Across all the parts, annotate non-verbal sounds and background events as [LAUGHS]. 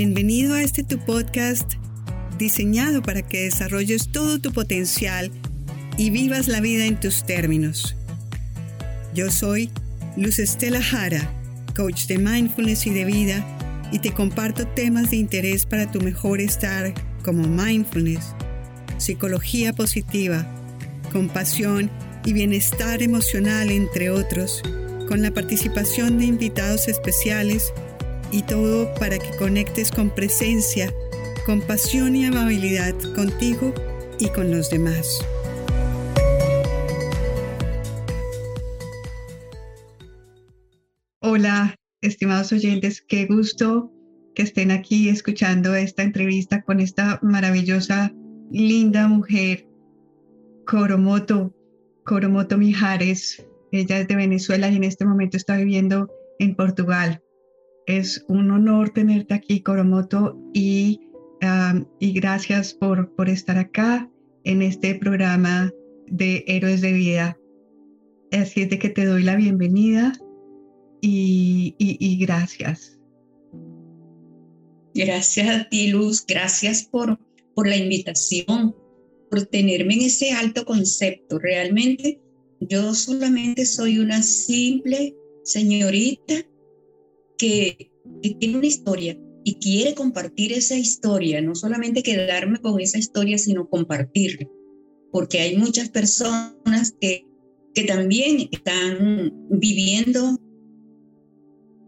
Bienvenido a este tu podcast diseñado para que desarrolles todo tu potencial y vivas la vida en tus términos. Yo soy Luz Estela Jara, coach de mindfulness y de vida, y te comparto temas de interés para tu mejor estar como mindfulness, psicología positiva, compasión y bienestar emocional, entre otros, con la participación de invitados especiales y todo para que conectes con presencia, compasión y amabilidad contigo y con los demás. Hola, estimados oyentes, qué gusto que estén aquí escuchando esta entrevista con esta maravillosa, linda mujer, Coromoto, Coromoto Mijares. Ella es de Venezuela y en este momento está viviendo en Portugal. Es un honor tenerte aquí, Coromoto, y, y gracias por, por estar acá en este programa de Héroes de Vida. Así es de que te doy la bienvenida y, y, gracias. Gracias a ti, Luz. Gracias por, por la invitación, por tenerme en ese alto concepto. Realmente yo solamente soy una simple señorita que, tiene una historia y quiere compartir esa historia, no solamente quedarme con esa historia, sino compartirla, porque hay muchas personas que, que también están viviendo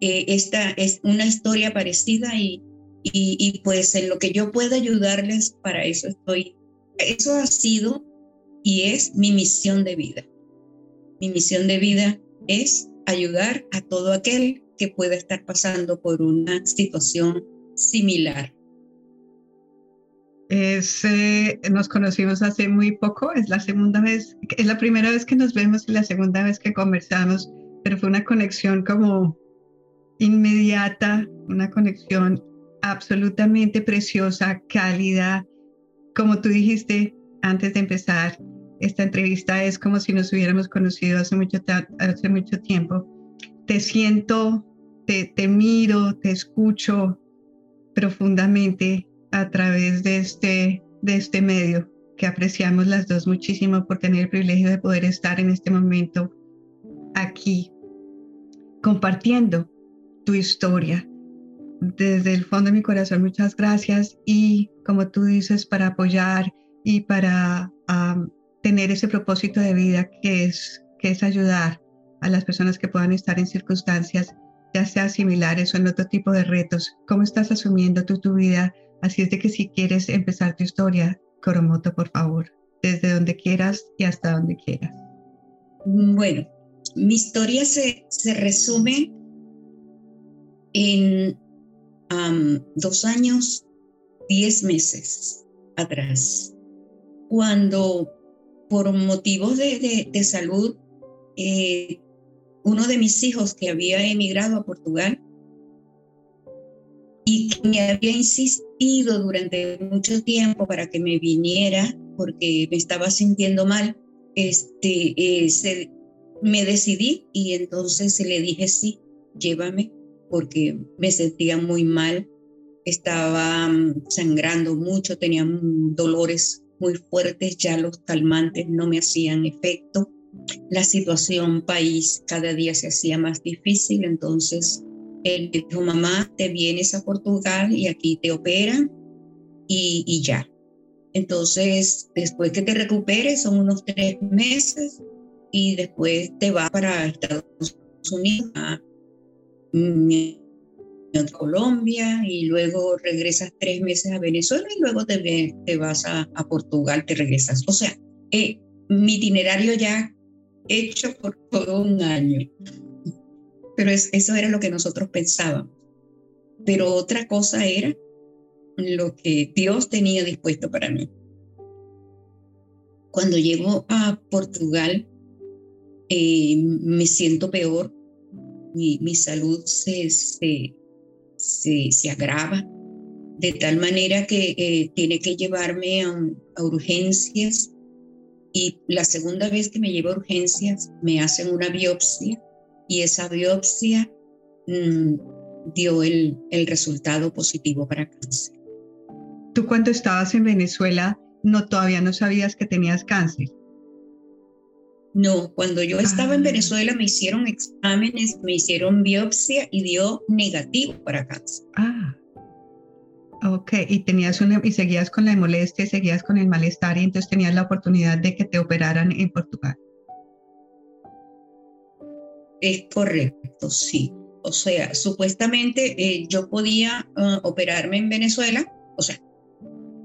eh, esta es una historia parecida y, y, y, pues en lo que yo pueda ayudarles, para eso estoy. Eso ha sido y es mi misión de vida. Mi misión de vida es ayudar a todo aquel que pueda estar pasando por una situación similar. Es, nos conocimos hace muy poco, es la segunda vez, es la primera vez que nos vemos y la segunda vez que conversamos, pero fue una conexión como inmediata, una conexión absolutamente preciosa, cálida. Como tú dijiste antes de empezar, esta entrevista es como si nos hubiéramos conocido hace mucho, hace mucho tiempo. Te siento te, miro, te escucho profundamente a través de este, de este medio que apreciamos las dos muchísimo por tener el privilegio de poder estar en este momento aquí compartiendo tu historia. Desde el fondo de mi corazón, muchas gracias y como tú dices, para apoyar y para tener ese propósito de vida que es, que es ayudar a las personas que puedan estar en circunstancias ya sea similares o en otro tipo de retos. ¿Cómo estás asumiendo tu vida? Así es de que si quieres empezar tu historia, Coromoto, por favor, desde donde quieras y hasta donde quieras. Bueno, mi historia se, se resume en dos años, diez meses atrás, cuando por motivos de, de, salud eh, uno de mis hijos que había emigrado a Portugal y que me había insistido durante mucho tiempo para que me viniera porque me estaba sintiendo mal, este, eh, me decidí y entonces le dije sí, llévame porque me sentía muy mal, estaba mm, sangrando mucho, tenía dolores muy fuertes, ya los calmantes no me hacían efecto la situación país cada día se hacía más difícil, entonces él dijo, mamá, te vienes a Portugal y aquí te operan y, ya. Entonces, después que te recuperes, son unos tres meses y después te vas para Estados Unidos, a, Colombia y luego regresas tres meses a Venezuela y luego te, te vas a, Portugal, te regresas. O sea, eh, mi itinerario ya hecho por todo un año. Pero eso era lo que nosotros pensábamos. Pero otra cosa era lo que Dios tenía dispuesto para mí. Cuando llego a Portugal, eh, me siento peor, mi, salud se, se, se, agrava de tal manera que eh, tiene que llevarme a urgencias y la segunda vez que me llevo a urgencias, me hacen una biopsia y esa biopsia mm, dio el, el resultado positivo para cáncer. Tú cuando estabas en Venezuela, no todavía no sabías que tenías cáncer. No, cuando yo estaba en Ah. Venezuela me hicieron exámenes, me hicieron biopsia y dio negativo para cáncer. Ah. Ok, y tenías una, y seguías con la molestia, seguías con el malestar y entonces tenías la oportunidad de que te operaran en Portugal. Es correcto, sí. O sea, supuestamente eh, yo podía ah, operarme en Venezuela, o sea,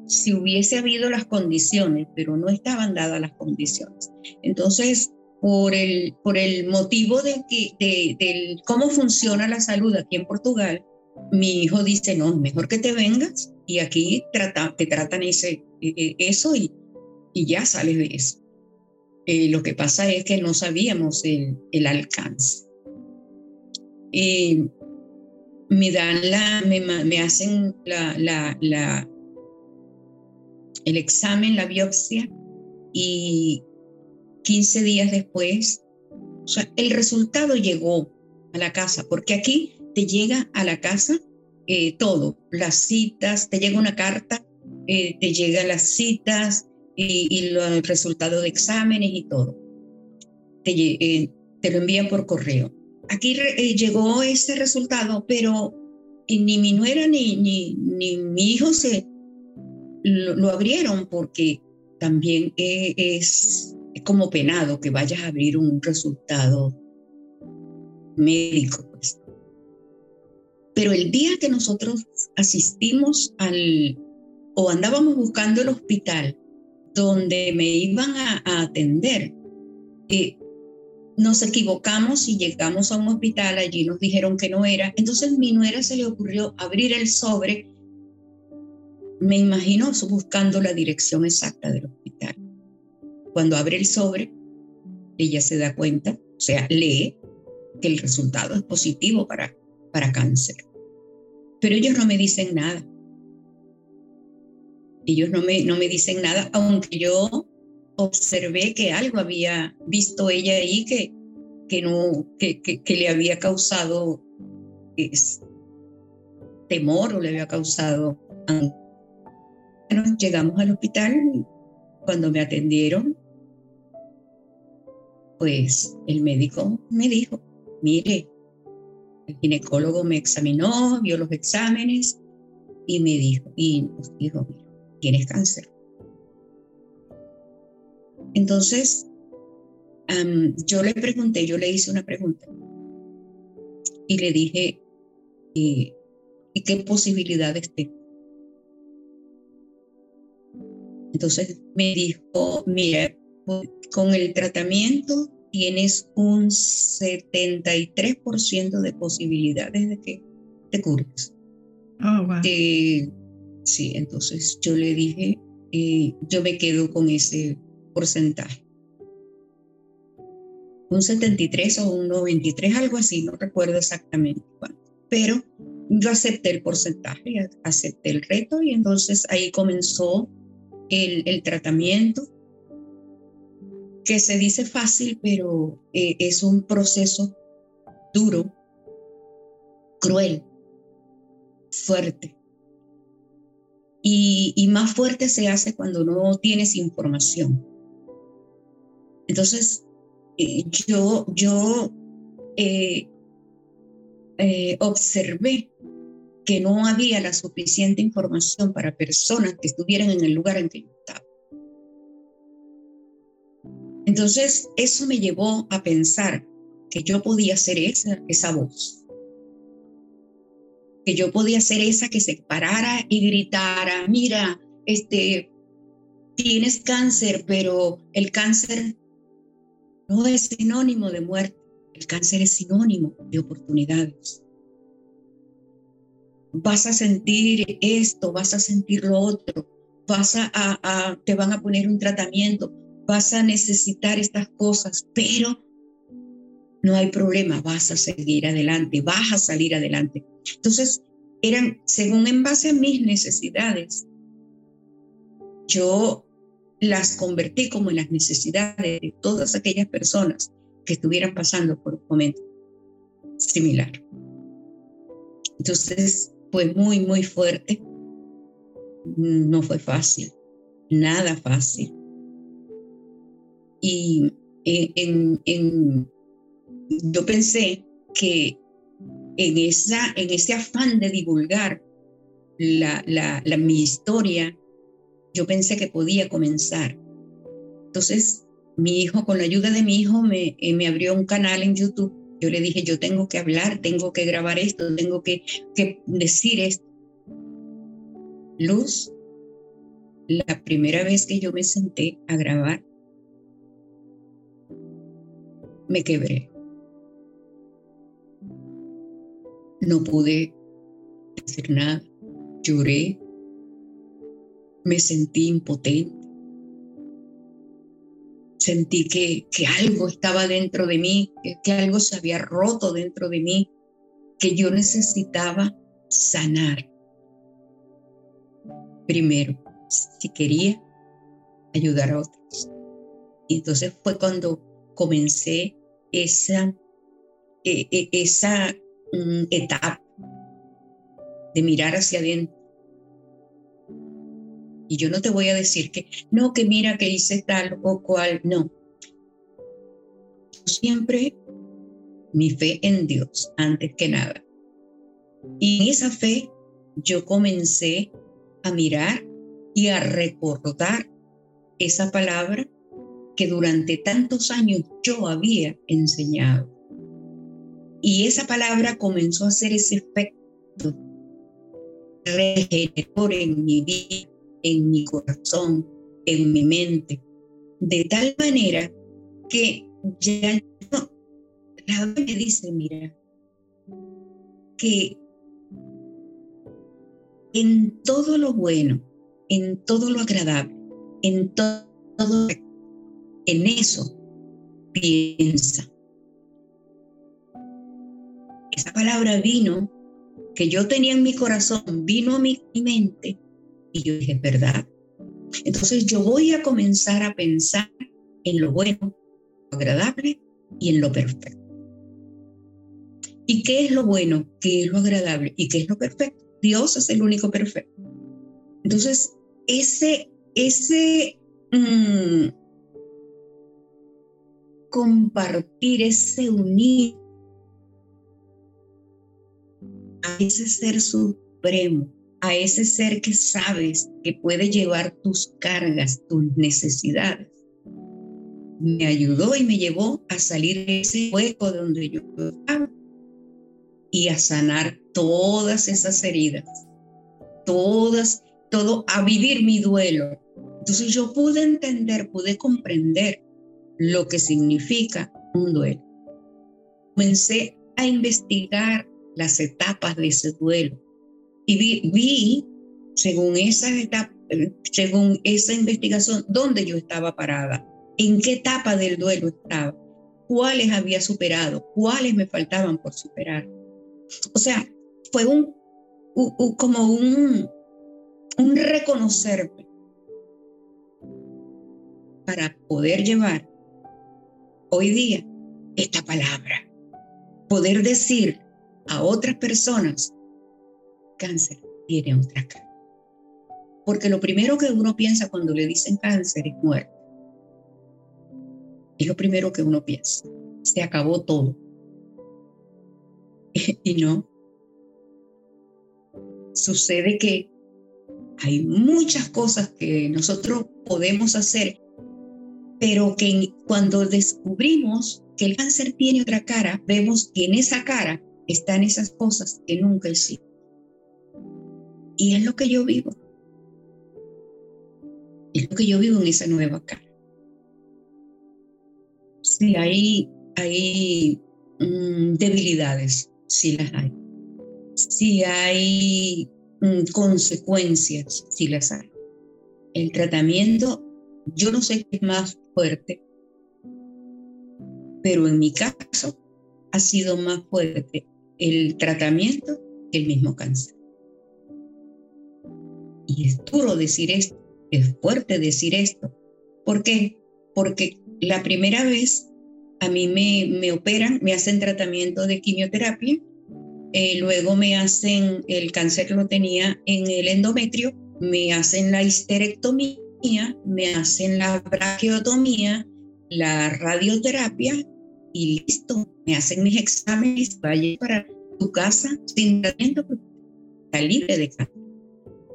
si hubiese habido las condiciones, pero no estaban dadas las condiciones. Entonces, por el, por el motivo de que, de, del cómo funciona la salud aquí en Portugal, mi hijo dice, no, mejor que te vengas y aquí trata, te tratan ese, eh, eh, eso y, y ya sales de eso. Eh, lo que pasa es que no sabíamos el, el alcance. Eh, me dan la, me, me hacen la, la, el examen, la biopsia, y 15 días después, el resultado llegó a la casa, porque aquí te llega a la casa eh, todo, las citas, te llega una carta, eh, te llegan las citas y, y lo- el resultado de exámenes y todo. Te, eh, te lo envían por correo. Aquí llegó ese resultado, pero ni mi nuera ni, ni, ni mi hijo se lo, abrieron porque también es, es como penado que vayas a abrir un resultado médico. Pero el día que nosotros asistimos al, o andábamos buscando el hospital donde me iban a, a atender, eh, nos equivocamos y llegamos a un hospital, allí nos dijeron que no era. Entonces mi nuera se le ocurrió abrir el sobre, me imagino buscando la dirección exacta del hospital. Cuando abre el sobre, ella se da cuenta, o sea, lee que el resultado es positivo para, para cáncer. Pero ellos no me dicen nada. Ellos no me, no me dicen nada, aunque yo observé que algo había visto ella ahí que, que, no, que, que, que le había causado temor o le había causado angustia. Llegamos al hospital, cuando me atendieron, pues el médico me dijo, mire, el ginecólogo me examinó, vio los exámenes y me dijo, y dijo, tienes cáncer. Entonces, yo le pregunté, yo le hice una pregunta y le dije, ¿y, ¿y qué posibilidades tengo? Entonces me dijo, mira, con el tratamiento tienes un 73% de posibilidades de que te cures. Oh, wow. Eh, sí, entonces yo le dije, eh, yo me quedo con ese porcentaje. Un 73 o un 93, algo así, no recuerdo exactamente cuánto. Pero yo acepté el porcentaje, acepté el reto y entonces ahí comenzó el, el tratamiento, que se dice fácil, pero eh, es un proceso duro, cruel, fuerte. Y, más fuerte se hace cuando no tienes información. Entonces, eh, yo, yo eh, observé que no había la suficiente información para personas que estuvieran en el lugar en que yo estaba. Entonces, eso me llevó a pensar que yo podía ser esa, esa voz, que yo podía ser esa que se parara y gritara, mira, este, tienes cáncer, pero el cáncer no es sinónimo de muerte, el cáncer es sinónimo de oportunidades. Vas a sentir esto, vas a sentir lo otro, vas a, te van a poner un tratamiento, vas a necesitar estas cosas, pero no hay problema, vas a seguir adelante, vas a salir adelante. Entonces, eran, según en base a mis necesidades, yo las convertí como en las necesidades de todas aquellas personas que estuvieran pasando por un momento similar. Entonces fue muy, muy fuerte. No fue fácil, nada fácil. Y en, en, yo pensé que en, esa, en ese afán de divulgar la, la, la, mi historia, yo pensé que podía comenzar. Entonces, mi hijo, con la ayuda de mi hijo, me, eh, me abrió un canal en YouTube. Yo le dije, yo tengo que hablar, tengo que grabar esto, tengo que, que decir esto. Luz, la primera vez que yo me senté a grabar, me quebré. No pude decir nada. Lloré. Me sentí impotente. Sentí que, que algo estaba dentro de mí, que, que algo se había roto dentro de mí, que yo necesitaba sanar. Primero, si quería ayudar a otros. Y entonces fue cuando comencé esa, e, e, esa mm, etapa de mirar hacia adentro. Y yo no te voy a decir que, no, que mira que hice tal o cual, no. Siempre mi fe en Dios, antes que nada. Y en esa fe yo comencé a mirar y a recordar esa palabra que durante tantos años yo había enseñado. Y esa palabra comenzó a hacer ese efecto regenerador en mi vida, en mi corazón, en mi mente, de tal manera que ya no, la me dice, mira, que en todo lo bueno, en todo lo agradable, en todo, todo en eso piensa. Esa palabra vino, que yo tenía en mi corazón, vino a mi mente y yo dije, ¿verdad? Entonces yo voy a comenzar a pensar en lo bueno, lo agradable y en lo perfecto. ¿Y qué es lo bueno? ¿Qué es lo agradable? ¿Y qué es lo perfecto? Dios es el único perfecto. Entonces, ese, ese, mm, compartir, ese unir a ese ser supremo, a ese ser que sabes que puede llevar tus cargas, tus necesidades. Me ayudó y me llevó a salir de ese hueco donde yo estaba y a sanar todas esas heridas, todas, todo, a vivir mi duelo. Entonces yo pude entender, pude comprender lo que significa un duelo. Comencé a investigar las etapas de ese duelo y vi, según esa etapa, según esa investigación, dónde yo estaba parada, en qué etapa del duelo estaba, cuáles había superado, cuáles me faltaban por superar. O sea, fue un, como un, un reconocerme para poder llevar hoy día esta palabra. Poder decir a otras personas, cáncer tiene otra cara. Porque lo primero que uno piensa cuando le dicen cáncer es muerte. Es lo primero que uno piensa. Se acabó todo. [LAUGHS] y no. Sucede que hay muchas cosas que nosotros podemos hacer pero que cuando descubrimos que el cáncer tiene otra cara, vemos que en esa cara están esas cosas que nunca hicimos. Y es lo que yo vivo. Es lo que yo vivo en esa nueva cara. Sí, hay, hay mm, debilidades, sí las hay. Sí hay mm, consecuencias, sí las hay. El tratamiento, yo no sé qué es más fuerte, pero en mi caso ha sido más fuerte el tratamiento que el mismo cáncer. Y es duro decir esto, es fuerte decir esto. ¿Por qué? Porque la primera vez a mí me, me operan, me hacen tratamiento de quimioterapia eh, luego me hacen, el cáncer lo tenía en el endometrio, me hacen la histerectomía, me hacen la braqueotomía, la radioterapia y listo, me hacen mis exámenes, vaya para tu casa sin tratamiento, está libre de cáncer.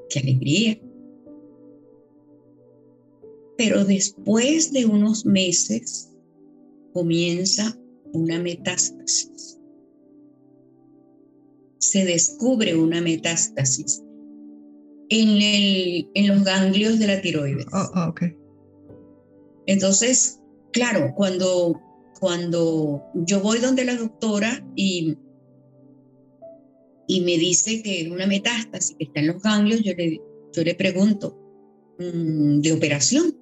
Qué alegría. Pero después de unos meses comienza una metástasis. Se descubre una metástasis en, el, en los ganglios de la tiroides. Oh, oh, okay. Entonces, claro, cuando, cuando yo voy donde la doctora y, y me dice que es una metástasis que está en los ganglios, yo le, yo le pregunto, mm, ¿de operación?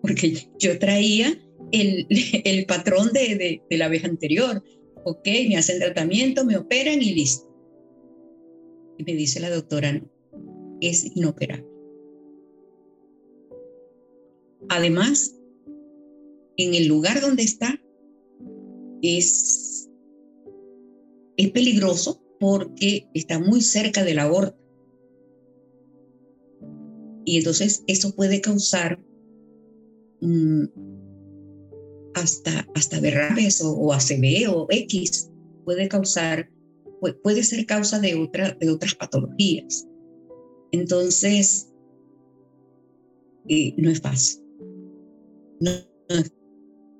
Porque yo traía el, [LAUGHS] el patrón de, de, la vez anterior. Ok, me hacen tratamiento, me operan y listo. Y me dice la doctora, no, es inoperable. Además, en el lugar donde está es, es peligroso porque está muy cerca de la aorta. Y entonces eso puede causar mm, hasta, hasta o, ACV o X, puede causar, puede ser causa de, de otras patologías. Entonces, eh, no es fácil.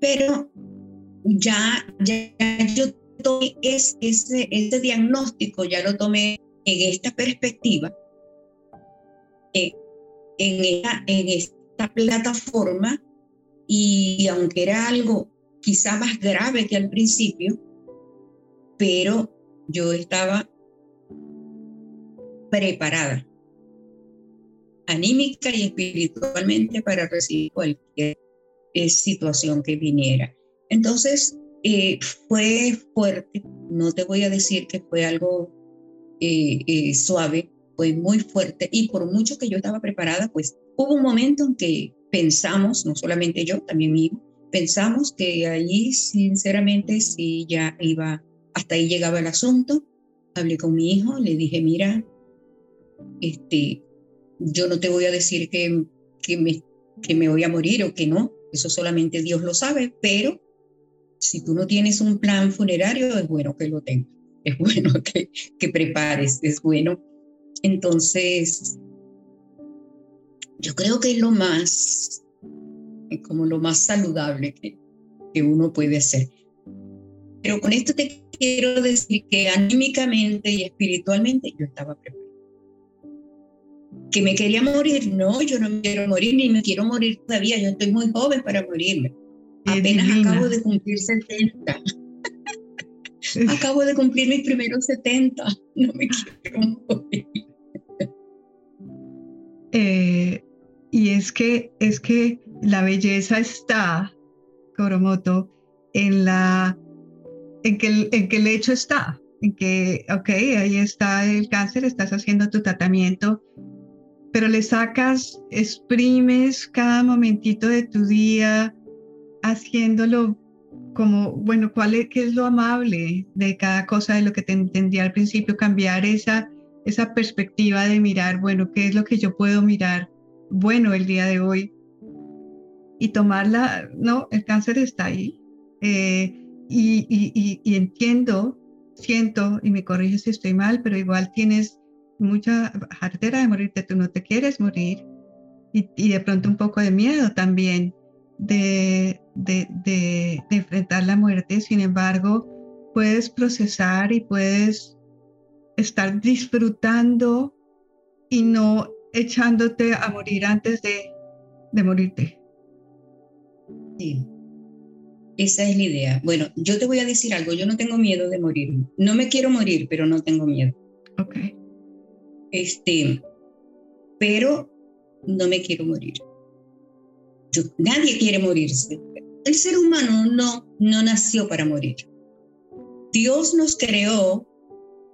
Pero ya, ya yo tomé ese, ese, diagnóstico, ya lo tomé en esta perspectiva, eh, en, esta, en esta plataforma, y, aunque era algo quizá más grave que al principio, pero yo estaba preparada anímica y espiritualmente para recibir cualquier eh, situación que viniera. Entonces, eh, fue fuerte, no te voy a decir que fue algo eh, suave, fue muy fuerte y por mucho que yo estaba preparada, pues hubo un momento en que pensamos, no solamente yo, también mi hijo, pensamos que allí sinceramente sí ya iba, hasta ahí llegaba el asunto. Hablé con mi hijo, le dije, mira, este, yo no te voy a decir que, que, me, que me voy a morir o que no, eso solamente Dios lo sabe, pero si tú no tienes un plan funerario, es bueno que lo tengas, [LAUGHS] es bueno que, que prepares, es bueno. Entonces, yo creo que es lo más, como lo más saludable que, que uno puede hacer. Pero con esto te quiero decir que anímicamente y espiritualmente yo estaba preparada. Que me quería morir, no, yo no me quiero morir ni me quiero morir todavía, yo estoy muy joven para morirme. Apenas acabo de cumplir 70. [LAUGHS] acabo de cumplir mis primeros 70, no me quiero morir. Eh, y es que, es que la belleza está, Koromoto, en, la, en, que el, en que el hecho está, en que, ok, ahí está el cáncer, estás haciendo tu tratamiento, pero le sacas, exprimes cada momentito de tu día, haciéndolo como, bueno, ¿cuál es, qué es lo amable de cada cosa de lo que te entendía al principio? Cambiar esa, esa perspectiva de mirar, bueno, ¿qué es lo que yo puedo mirar? bueno el día de hoy y tomarla, no, el cáncer está ahí. Eh, y, entiendo, siento, y me corriges si estoy mal, pero igual tienes mucha jartera de morirte, tú no te quieres morir. Y, de pronto un poco de miedo también de, de, de, de enfrentar la muerte. Sin embargo, puedes procesar y puedes estar disfrutando y no echándote a morir antes de, de morirte. Sí, esa es la idea. Bueno, yo te voy a decir algo, yo no tengo miedo de morir. No me quiero morir, pero no tengo miedo. Ok. Este, pero no me quiero morir. nadie quiere morirse. El ser humano no, no nació para morir. Dios nos creó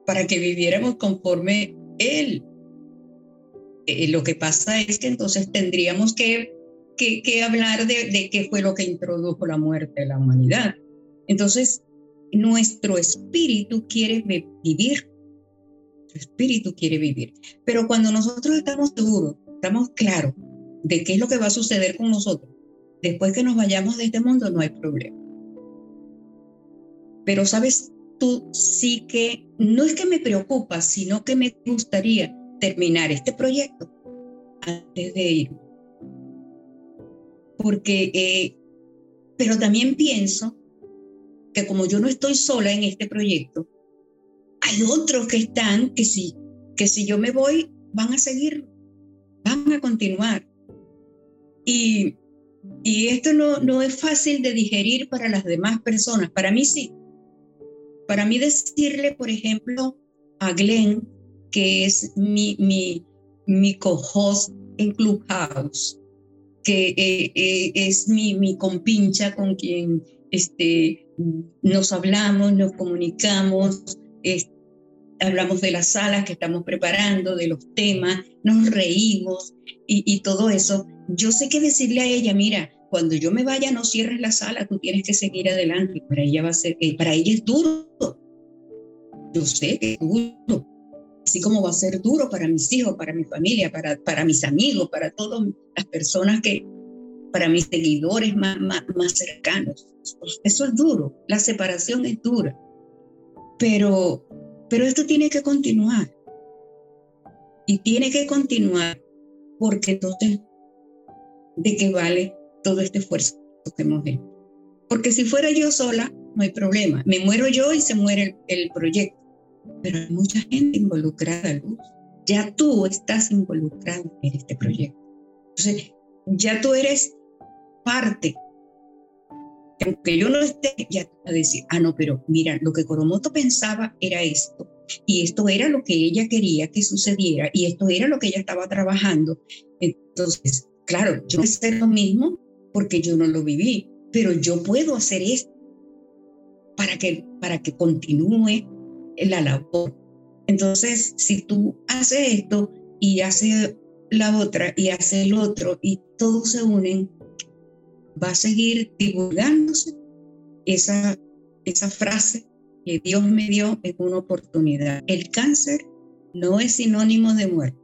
para que viviéramos conforme Él eh, lo que pasa es que entonces tendríamos que, que, hablar de, qué fue lo que introdujo la muerte de la humanidad. Entonces, nuestro espíritu quiere vivir. Espíritu quiere vivir. Pero cuando nosotros estamos seguros, estamos claros de qué es lo que va a suceder con nosotros, después que nos vayamos de este mundo no hay problema. Pero sabes, tú sí que, no es que me preocupa, sino que me gustaría terminar este proyecto antes de ir. Porque, eh, pero también pienso que como yo no estoy sola en este proyecto, hay otros que están que si, que si yo me voy, van a seguir, van a continuar. Y, y esto no, no es fácil de digerir para las demás personas. Para mí sí. Para mí decirle, por ejemplo, a Glenn, que es mi, mi, mi co-host en Clubhouse, que eh, eh, es mi, mi compincha con quien este, nos hablamos, nos comunicamos, hablamos de las salas que estamos preparando, de los temas, nos reímos y, y, todo eso. Yo sé que decirle a ella, mira, cuando yo me vaya no cierres la sala, tú tienes que seguir adelante. Para ella va a ser, eh, para ella es duro. Yo sé que es duro. Así como va a ser duro para mis hijos, para mi familia, para, para mis amigos, para todas las personas que, para mis seguidores más, más, más cercanos. Eso es duro, la separación es dura. Pero, pero esto tiene que continuar. Y tiene que continuar porque entonces, ¿de qué vale todo este esfuerzo que hemos hecho? Porque si fuera yo sola, no hay problema. Me muero yo y se muere el, el proyecto. Pero hay mucha gente involucrada, Luz. Ya tú estás involucrado en este proyecto. Entonces, ya tú eres parte aunque yo no esté, ya a decir, ah, no, pero mira, lo que Coromoto pensaba era esto, y esto era lo que ella quería que sucediera, y esto era lo que ella estaba trabajando. Entonces, claro, yo no sé lo mismo porque yo no lo viví, pero yo puedo hacer esto para que, para que continúe la labor. Entonces, si tú haces esto y haces la otra y haces el otro y todos se unen, va a seguir divulgándose esa, esa frase que Dios me dio en una oportunidad. El cáncer no es sinónimo de muerte.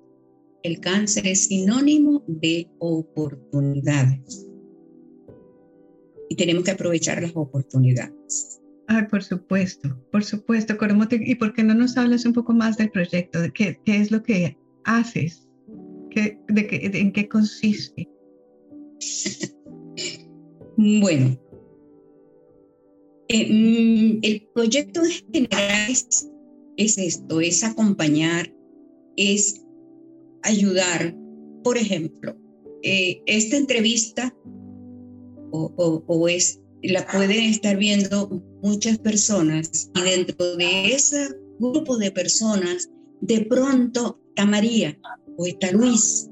El cáncer es sinónimo de oportunidades. Y tenemos que aprovechar las oportunidades. Ay, por supuesto, por supuesto, ¿Y por qué no nos hablas un poco más del proyecto? ¿De qué, qué es lo que haces? ¿Qué, de, qué, ¿En qué consiste? [LAUGHS] Bueno, eh, mm, el proyecto en general es, esto, es acompañar, es ayudar. Por ejemplo, eh, esta entrevista o, es, la pueden estar viendo muchas personas y dentro de ese grupo de personas, de pronto está María o está Luis,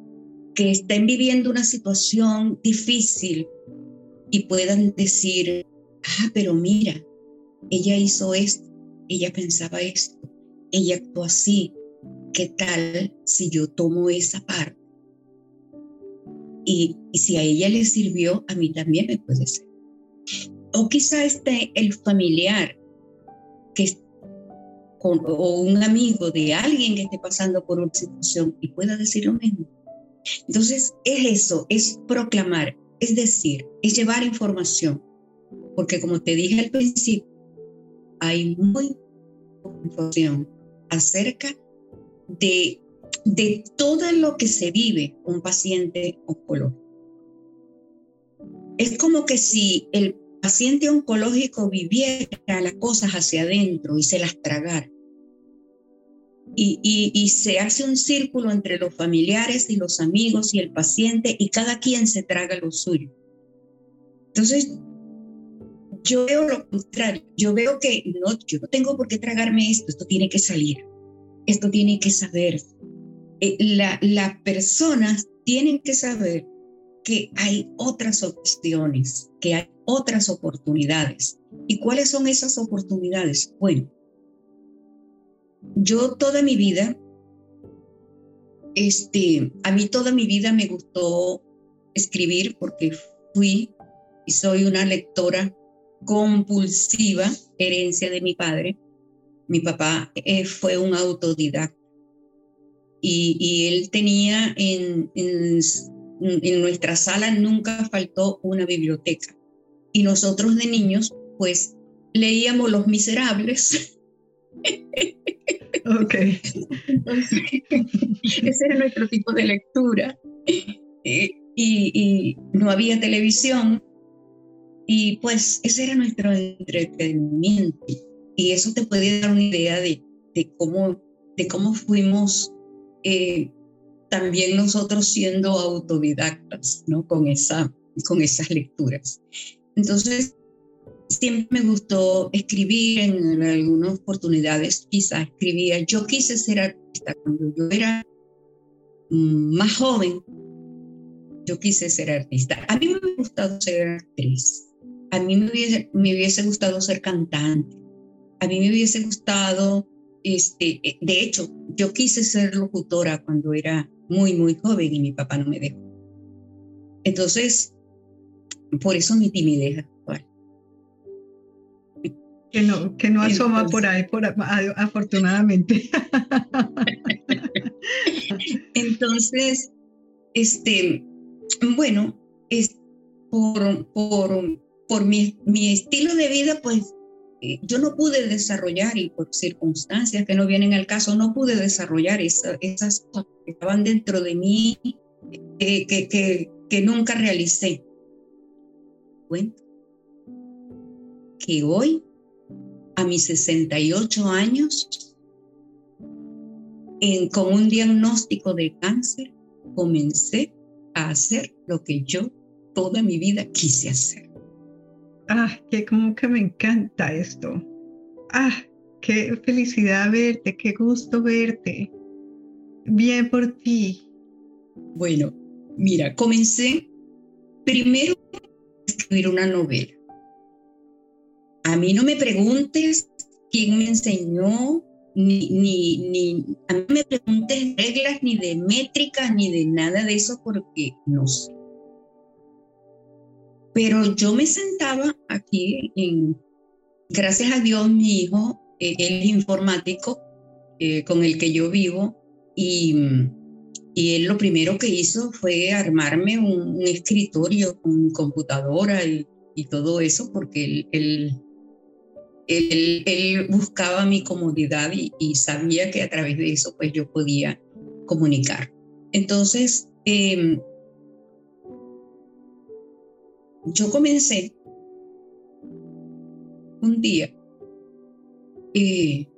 que están viviendo una situación difícil y puedan decir, ah, pero mira, ella hizo esto, ella pensaba esto, ella actuó así, ¿qué tal si yo tomo esa parte? Y, si a ella le sirvió, a mí también me puede ser. O quizá esté el familiar que o un amigo de alguien que esté pasando por una situación y pueda decir lo mismo. Entonces, es eso, es proclamar, es decir, es llevar información, porque como te dije al principio, hay muy poca información acerca de, de todo lo que se vive un paciente oncológico. Es como que si el paciente oncológico viviera las cosas hacia adentro y se las tragara. Y, se hace un círculo entre los familiares y los amigos y el paciente y cada quien se traga lo suyo. Entonces, yo veo lo contrario, yo veo que no, yo no tengo por qué tragarme esto, esto tiene que salir, esto tiene que saber. Eh, las personas tienen que saber que hay otras opciones, que hay otras oportunidades. ¿Y cuáles son esas oportunidades? Bueno, yo toda mi vida, este, a mí toda mi vida me gustó escribir porque fui y soy una lectora compulsiva, herencia de mi padre. Mi papá eh, fue un autodidacta y, él tenía en, en, nuestra sala nunca faltó una biblioteca. Y nosotros de niños, pues leíamos Los Miserables. [LAUGHS] Ok. [LAUGHS] ese era nuestro tipo de lectura. Y, no había televisión. Y pues ese era nuestro entretenimiento. Y eso te puede dar una idea de, de cómo, de cómo fuimos eh, también nosotros siendo autodidactas, ¿no? Con, esa, con esas lecturas. Entonces, siempre me gustó escribir en, algunas oportunidades, quizás escribía, yo quise ser artista cuando yo era mm, más joven, yo quise ser artista. A mí me hubiese gustado ser actriz, a mí me hubiese, me hubiese gustado ser cantante, a mí me hubiese gustado este, eh, de hecho, yo quise ser locutora cuando era muy, muy joven y mi papá no me dejó. Entonces, por eso mi timidez. Que no, que no asoma por ahí, por, afortunadamente. [LAUGHS] Entonces, este, bueno, es por, por, por mi, mi estilo de vida, pues eh, yo no pude desarrollar y por circunstancias que no vienen al caso, no pude desarrollar esas cosas que estaban dentro de mí eh, que, que, que, nunca realicé. Cuento que hoy, a mis 68 años, en, con un diagnóstico de cáncer, comencé a hacer lo que yo toda mi vida quise hacer ah, que como que me encanta esto. Ah, qué felicidad verte, qué gusto verte. Bien por ti. Bueno, mira, comencé primero a escribir una novela. A mí no me preguntes quién me enseñó, ni, ni, ni, a mí me preguntes reglas, ni de métricas, ni de nada de eso, porque no sé. Pero yo me sentaba aquí, en, gracias a Dios, mi hijo, eh, él es informático eh, con el que yo vivo y, y, él lo primero que hizo fue armarme un, escritorio con computadora y, todo eso porque él, él, él, buscaba mi comodidad y, sabía que a través de eso pues yo podía comunicar. Entonces, eh, yo comencé un día, eh,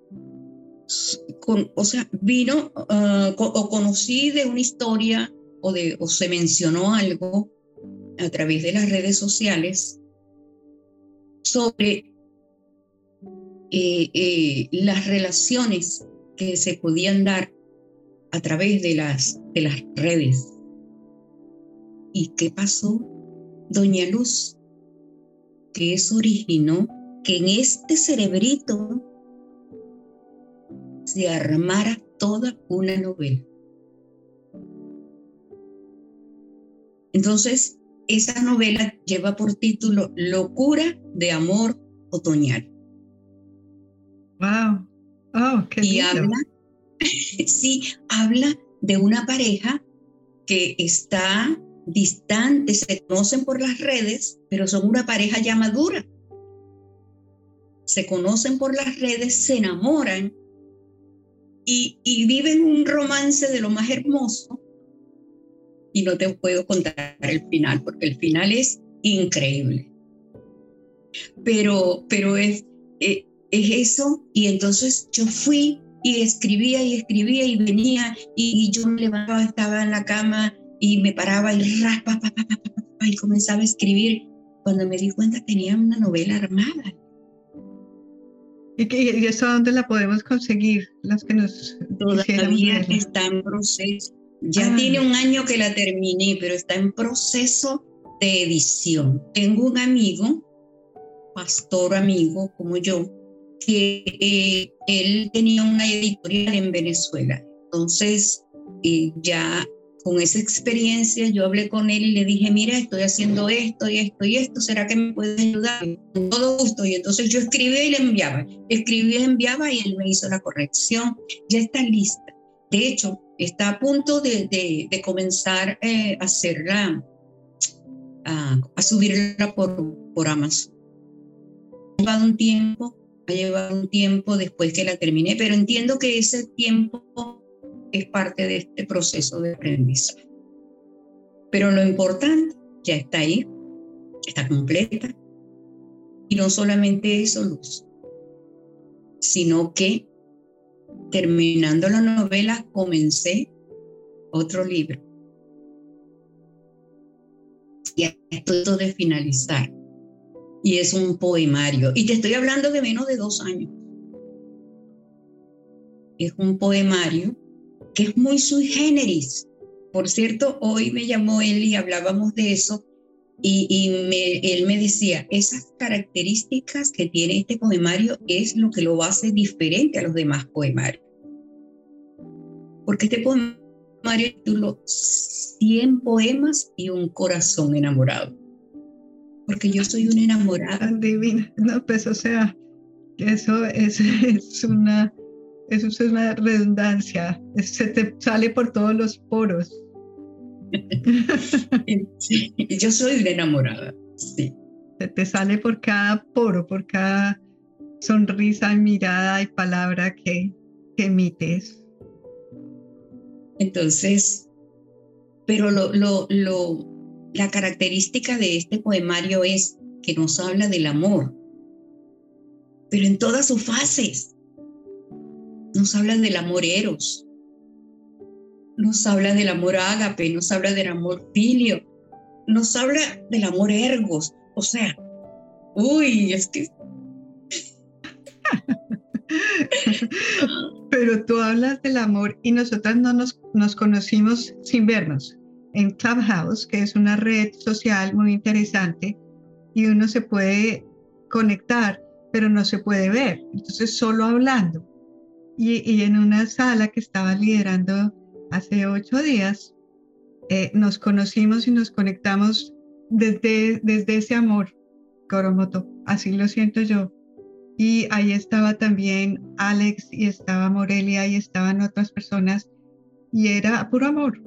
o sea, vino ah, o conocí de una historia o se mencionó algo a través de las redes sociales sobre eh, eh, las relaciones que se podían dar a través de las, de las redes. ¿Y qué pasó? Doña Luz, que eso originó que en este cerebrito se armara toda una novela. Entonces, esa novela lleva por título Locura de Amor Otoñal. Wow. Oh, qué y habla, [LAUGHS] sí, habla de una pareja que está distantes, se conocen por las redes, pero son una pareja ya madura. Se conocen por las redes, se enamoran y, y viven un romance de lo más hermoso. Y no te puedo contar el final, porque el final es increíble. Pero, pero es, eh, es eso. Y entonces yo fui y escribía y escribía y venía y, y yo me levantaba, estaba en la cama y me paraba y raspa, y comenzaba a escribir. Cuando me di cuenta tenía una novela armada. ¿Y, y eso dónde la podemos conseguir? Las que nos todavía está en proceso. Ya ah. tiene un año que la terminé, pero está en proceso de edición. Tengo un amigo, pastor amigo como yo, que eh, él tenía una editorial en Venezuela. Entonces, eh, ya con esa experiencia, yo hablé con él y le dije, mira, estoy haciendo esto y esto y esto, ¿será que me puedes ayudar? Con todo gusto. Y entonces yo escribía y le enviaba. Escribía y enviaba y él me hizo la corrección. Ya está lista. De hecho, está a punto de, de, comenzar eh, a hacerla, a, a subirla por, por Amazon. Ha un tiempo, ha llevado un tiempo después que la terminé, pero entiendo que ese tiempo es parte de este proceso de aprendizaje. Pero lo importante ya está ahí, está completa. Y no solamente eso, Luz, sino que terminando la novela comencé otro libro. Y esto de finalizar. Y es un poemario. Y te estoy hablando de menos de dos años. Es un poemario que es muy sui generis. Por cierto, hoy me llamó él y hablábamos de eso y, él me decía, esas características que tiene este poemario es lo que lo hace diferente a los demás poemarios. Porque este poemario tituló 100 poemas y un corazón enamorado. Porque yo soy una enamorada. Divina. No, pues o sea, eso es, [LAUGHS] es una eso es una redundancia, se te sale por todos los poros. [LAUGHS] Sí, yo soy de enamorada, sí. Se te sale por cada poro, por cada sonrisa, mirada y palabra que, que emites. Entonces, pero lo, lo, lo, la característica de este poemario es que nos habla del amor, pero en todas sus fases nos habla del amor eros, nos habla del amor ágape, nos habla del amor filio, nos habla del amor ergos, o sea, uy, es que... [LAUGHS] Pero tú hablas del amor y nosotras no nos, nos conocimos sin vernos. En Clubhouse, que es una red social muy interesante, y uno se puede conectar, pero no se puede ver. Entonces, solo hablando. Y, en una sala que estaba liderando hace ocho días, eh, nos conocimos y nos conectamos desde, desde ese amor, Coromoto, así lo siento yo. Y ahí estaba también Alex y estaba Morelia y estaban otras personas y era puro amor.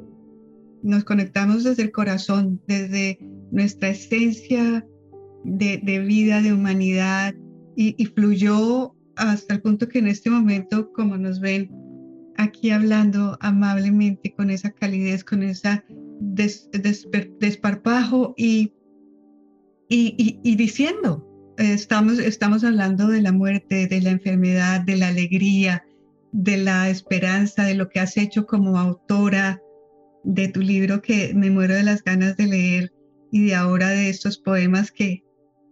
Nos conectamos desde el corazón, desde nuestra esencia de, vida, de humanidad y, y fluyó hasta el punto que en este momento, como nos ven aquí hablando amablemente, con esa calidez, con esa desparpajo y, y, y, diciendo, estamos, estamos hablando de la muerte, de la enfermedad, de la alegría, de la esperanza, de lo que has hecho como autora de tu libro que me muero de las ganas de leer y de ahora de estos poemas que,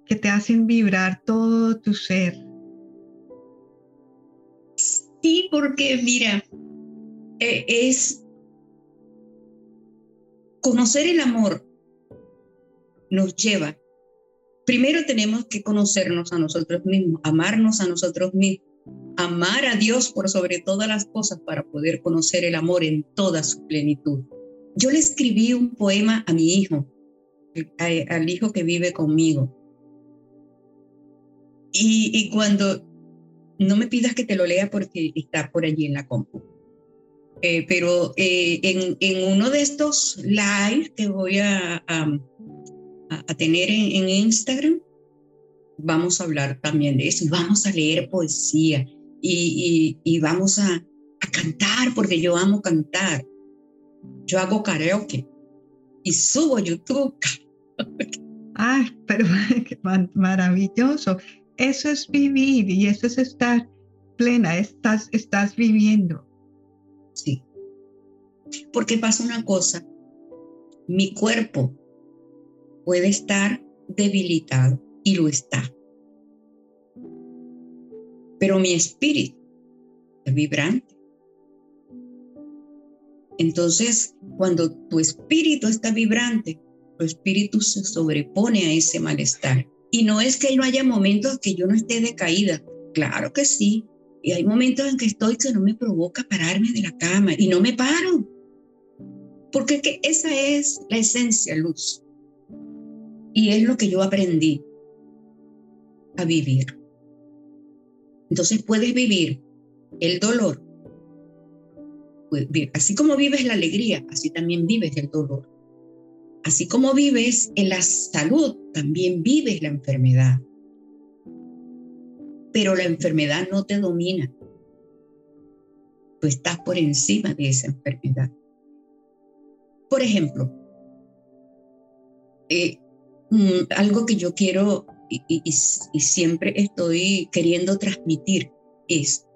que te hacen vibrar todo tu ser, Sí, porque mira, e, es conocer el amor nos lleva. Primero tenemos que conocernos a nosotros mismos, amarnos a nosotros mismos, amar a Dios por sobre todas las cosas para poder conocer el amor en toda su plenitud. Yo le escribí un poema a mi hijo, al hijo que vive conmigo. Y, cuando no me pidas que te lo lea porque está por allí en la compu. Eh, pero eh, en, uno de estos live que voy a, tener en, Instagram, vamos a hablar también de eso y vamos a leer poesía y, vamos a, cantar porque yo amo cantar. Yo hago karaoke y subo YouTube. Ay, pero [LAUGHS] qué maravilloso. Eso es vivir y eso es estar plena, estás, estás viviendo. Sí. Porque pasa una cosa, mi cuerpo puede estar debilitado y lo está. Pero mi espíritu es vibrante. Entonces, cuando tu espíritu está vibrante, tu espíritu se sobrepone a ese malestar y no es que no haya momentos que yo no esté decaída, claro que sí. Y hay momentos en que estoy que no me provoca pararme de la cama y no me paro. Porque que esa es la esencia, luz. Y es lo que yo aprendí a vivir. Entonces puedes vivir el dolor. Pues, así como vives la alegría, así también vives el dolor. Así como vives en la salud, también vives la enfermedad. Pero la enfermedad no te domina. Tú estás por encima de esa enfermedad. Por ejemplo, eh, mm, algo que yo quiero y, siempre estoy queriendo transmitir es,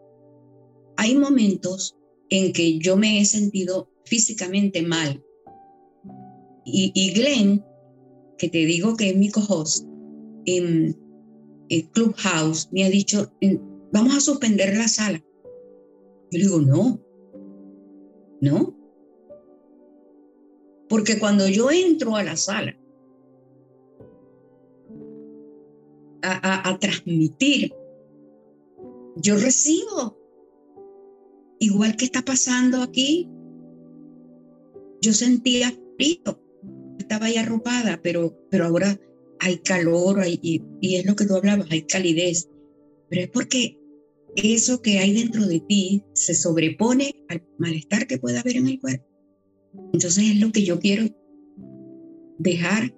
hay momentos en que yo me he sentido físicamente mal. Y, y Glenn, que te digo que es mi co-host en, Clubhouse, me ha dicho, vamos a suspender la sala. Yo le digo, no, no. Porque cuando yo entro a la sala, a, transmitir. Yo recibo, igual que está pasando aquí. Yo sentía frío, estaba ahí arropada, pero, pero ahora hay calor y, y es lo que tú hablabas, hay calidez. Pero es porque eso que hay dentro de ti se sobrepone al malestar que pueda haber en el cuerpo. Entonces es lo que yo quiero dejar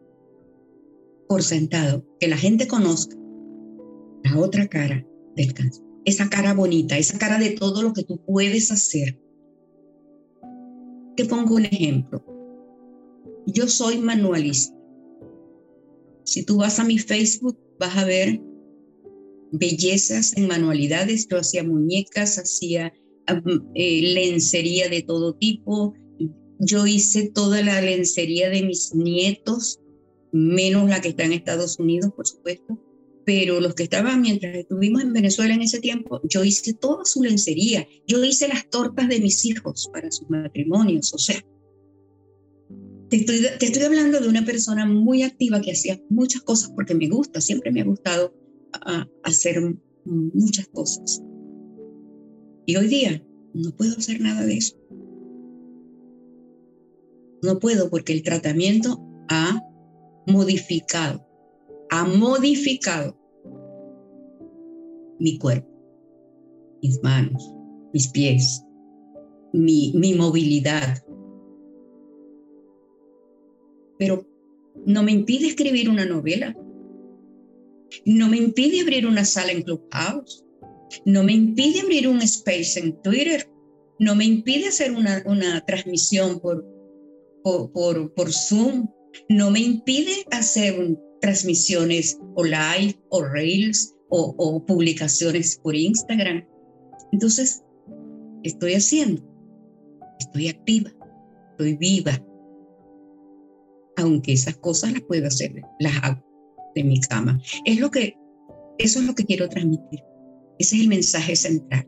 por sentado, que la gente conozca la otra cara del cáncer, esa cara bonita, esa cara de todo lo que tú puedes hacer. Te pongo un ejemplo. Yo soy manualista. Si tú vas a mi Facebook, vas a ver bellezas en manualidades. Yo hacía muñecas, hacía eh, lencería de todo tipo. Yo hice toda la lencería de mis nietos menos la que está en Estados Unidos, por supuesto, pero los que estaban mientras estuvimos en Venezuela en ese tiempo, yo hice toda su lencería, yo hice las tortas de mis hijos para sus matrimonios, o sea, te estoy, te estoy hablando de una persona muy activa que hacía muchas cosas porque me gusta, siempre me ha gustado hacer muchas cosas. Y hoy día no puedo hacer nada de eso. No puedo porque el tratamiento ha modificado, ha modificado mi cuerpo, mis manos, mis pies, mi, mi movilidad. Pero no me impide escribir una novela, no me impide abrir una sala en Clubhouse, no me impide abrir un space en Twitter, no me impide hacer una, una transmisión por, por, por, Zoom, no me impide hacer transmisiones o live o reels o, publicaciones por Instagram. Entonces, estoy haciendo, estoy activa, estoy viva. Aunque esas cosas las puedo hacer, las hago de mi cama. Es lo que, eso es lo que quiero transmitir. Ese es el mensaje central.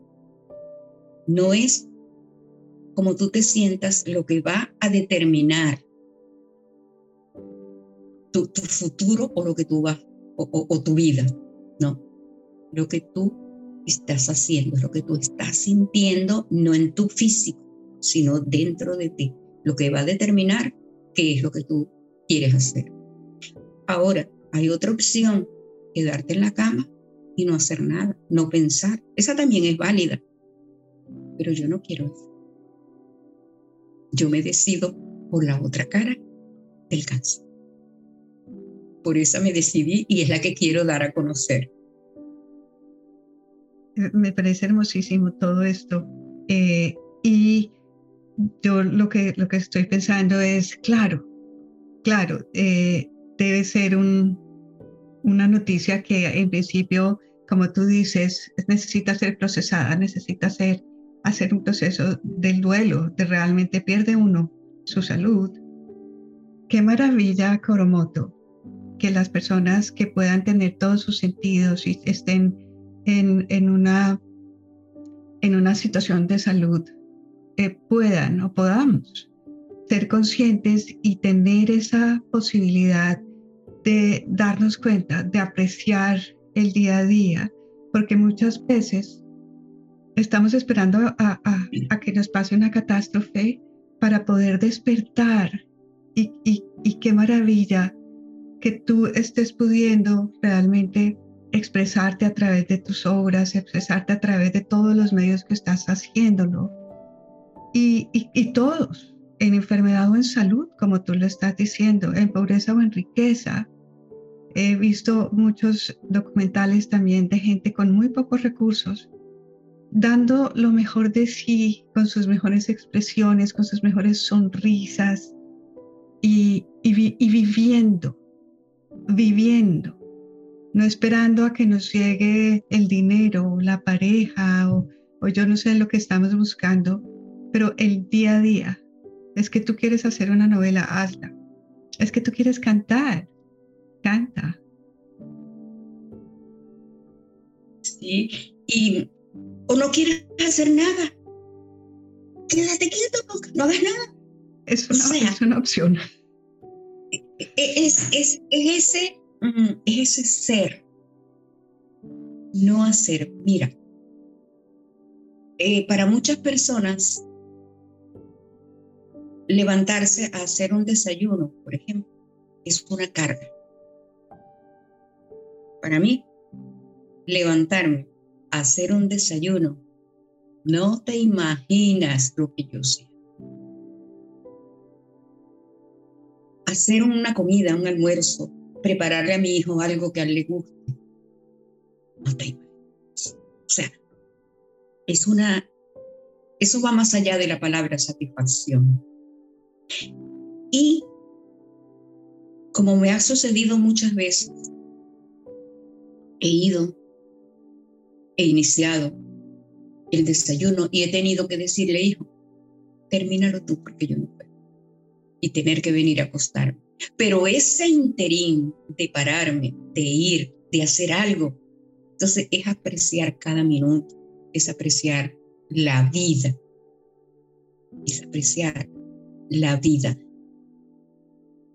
No es como tú te sientas lo que va a determinar tu, futuro o lo que tú vas, o, tu vida, no. Lo que tú estás haciendo, lo que tú estás sintiendo, no en tu físico, sino dentro de ti, lo que va a determinar qué es lo que tú quieres hacer. Ahora, hay otra opción, quedarte en la cama y no hacer nada, no pensar. Esa también es válida, pero yo no quiero eso. Yo me decido por la otra cara del cáncer. Por esa me decidí y es la que quiero dar a conocer. Me parece hermosísimo todo esto. Eh, y yo lo que, lo que estoy pensando es, claro, claro, eh, debe ser un, una noticia que en principio, como tú dices, necesita ser procesada, necesita ser, hacer un proceso del duelo, de realmente pierde uno su salud. Qué maravilla, Koromoto, que las personas que puedan tener todos sus sentidos y estén en, en una, en una situación de salud eh, puedan o podamos ser conscientes y tener esa posibilidad de darnos cuenta, de apreciar el día a día, porque muchas veces estamos esperando a, que nos pase una catástrofe para poder despertar. Y qué maravilla que tú estés pudiendo realmente expresarte a través de tus obras, expresarte a través de todos los medios que estás haciéndolo. Y, y, todos, en enfermedad o en salud, como tú lo estás diciendo, en pobreza o en riqueza. He visto muchos documentales también de gente con muy pocos recursos, dando lo mejor de sí, con sus mejores expresiones, con sus mejores sonrisas y, y, y viviendo, viviendo no esperando a que nos llegue el dinero, la pareja o, yo no sé lo que estamos buscando, pero el día a día. Es que tú quieres hacer una novela, hazla. Es que tú quieres cantar, canta. Sí, y o no quieres hacer nada. Quédate quieto, no, hagas nada. Es una, es una opción. E, e, es, es, es ese es ese ser, no hacer. Mira, eh, para muchas personas, levantarse a hacer un desayuno, por ejemplo, es una carga. Para mí, levantarme a hacer un desayuno, no te imaginas lo que yo sé. Hacer una comida, un almuerzo, prepararle a mi hijo algo que a él le guste. No te O sea, es una, eso va más allá de la palabra satisfacción. Y como me ha sucedido muchas veces, he ido, he iniciado el desayuno y he tenido que decirle, hijo, termínalo tú porque yo no puedo. Y tener que venir a acostarme. Pero ese interín de pararme, de ir, de hacer algo, entonces es apreciar cada minuto, es apreciar la vida, es apreciar la vida.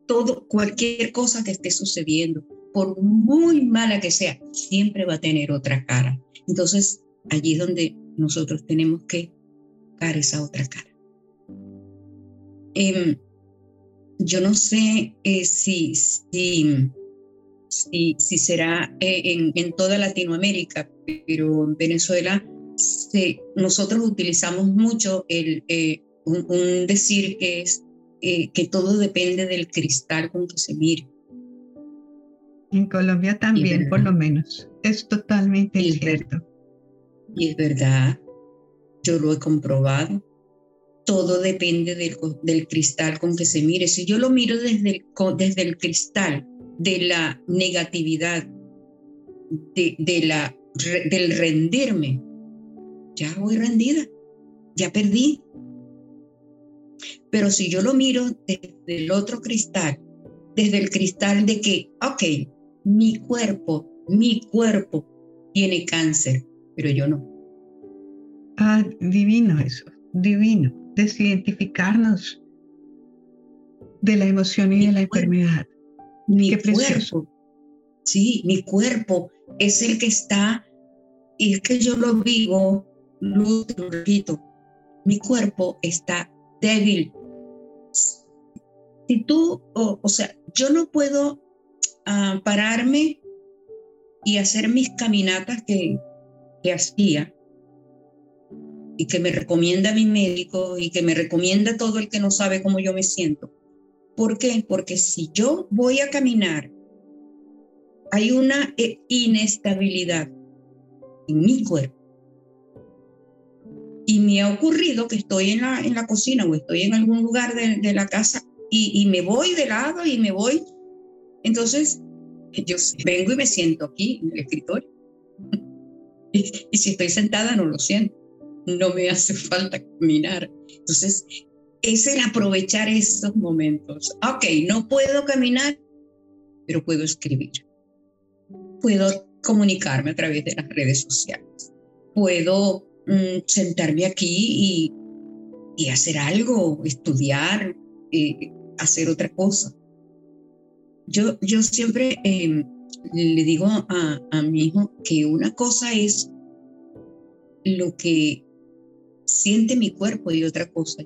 Todo, cualquier cosa que esté sucediendo, por muy mala que sea, siempre va a tener otra cara. Entonces, allí es donde nosotros tenemos que dar esa otra cara. Em, yo no sé eh, si, si, si, será eh, en, toda Latinoamérica, pero en Venezuela nosotros utilizamos mucho el, eh, un, decir que es que todo depende del cristal con que se mire. En Colombia también, por lo menos. Es totalmente cierto. Y es verdad, yo lo he comprobado todo depende del, cristal con que se mire. Si yo lo miro desde el, cristal de la negatividad, de, la, del rendirme, ya voy rendida, ya perdí. Pero si yo lo miro desde el otro cristal, desde el cristal de que, ok, mi cuerpo, mi cuerpo tiene cáncer, pero yo no. Ah, divino eso, divino desidentificarnos de la emoción y de la enfermedad. Mi cuerpo, sí, mi cuerpo es el que está, y es que yo lo vivo, lo repito, mi cuerpo está débil. Si tú, o, sea, yo no puedo ah, pararme y hacer mis caminatas que, que hacía y que me recomienda mi médico y que me recomienda todo el que no sabe cómo yo me siento. ¿Por qué? Porque si yo voy a caminar, hay una eh, inestabilidad en mi cuerpo. Y me ha ocurrido que estoy en la, en la cocina o estoy en algún lugar de, la casa y, me voy de lado y me voy. Entonces, yo vengo y me siento aquí en el escritorio. [LAUGHS] y si estoy sentada, no lo siento no me hace falta caminar. Entonces, es el aprovechar esos momentos. Ok, no puedo caminar, pero puedo escribir. Puedo comunicarme a través de las redes sociales. Puedo mm, sentarme aquí y, hacer algo, estudiar, eh, hacer otra cosa. Yo, yo siempre em, le digo a, a mi hijo que una cosa es lo que siente mi cuerpo y otra cosa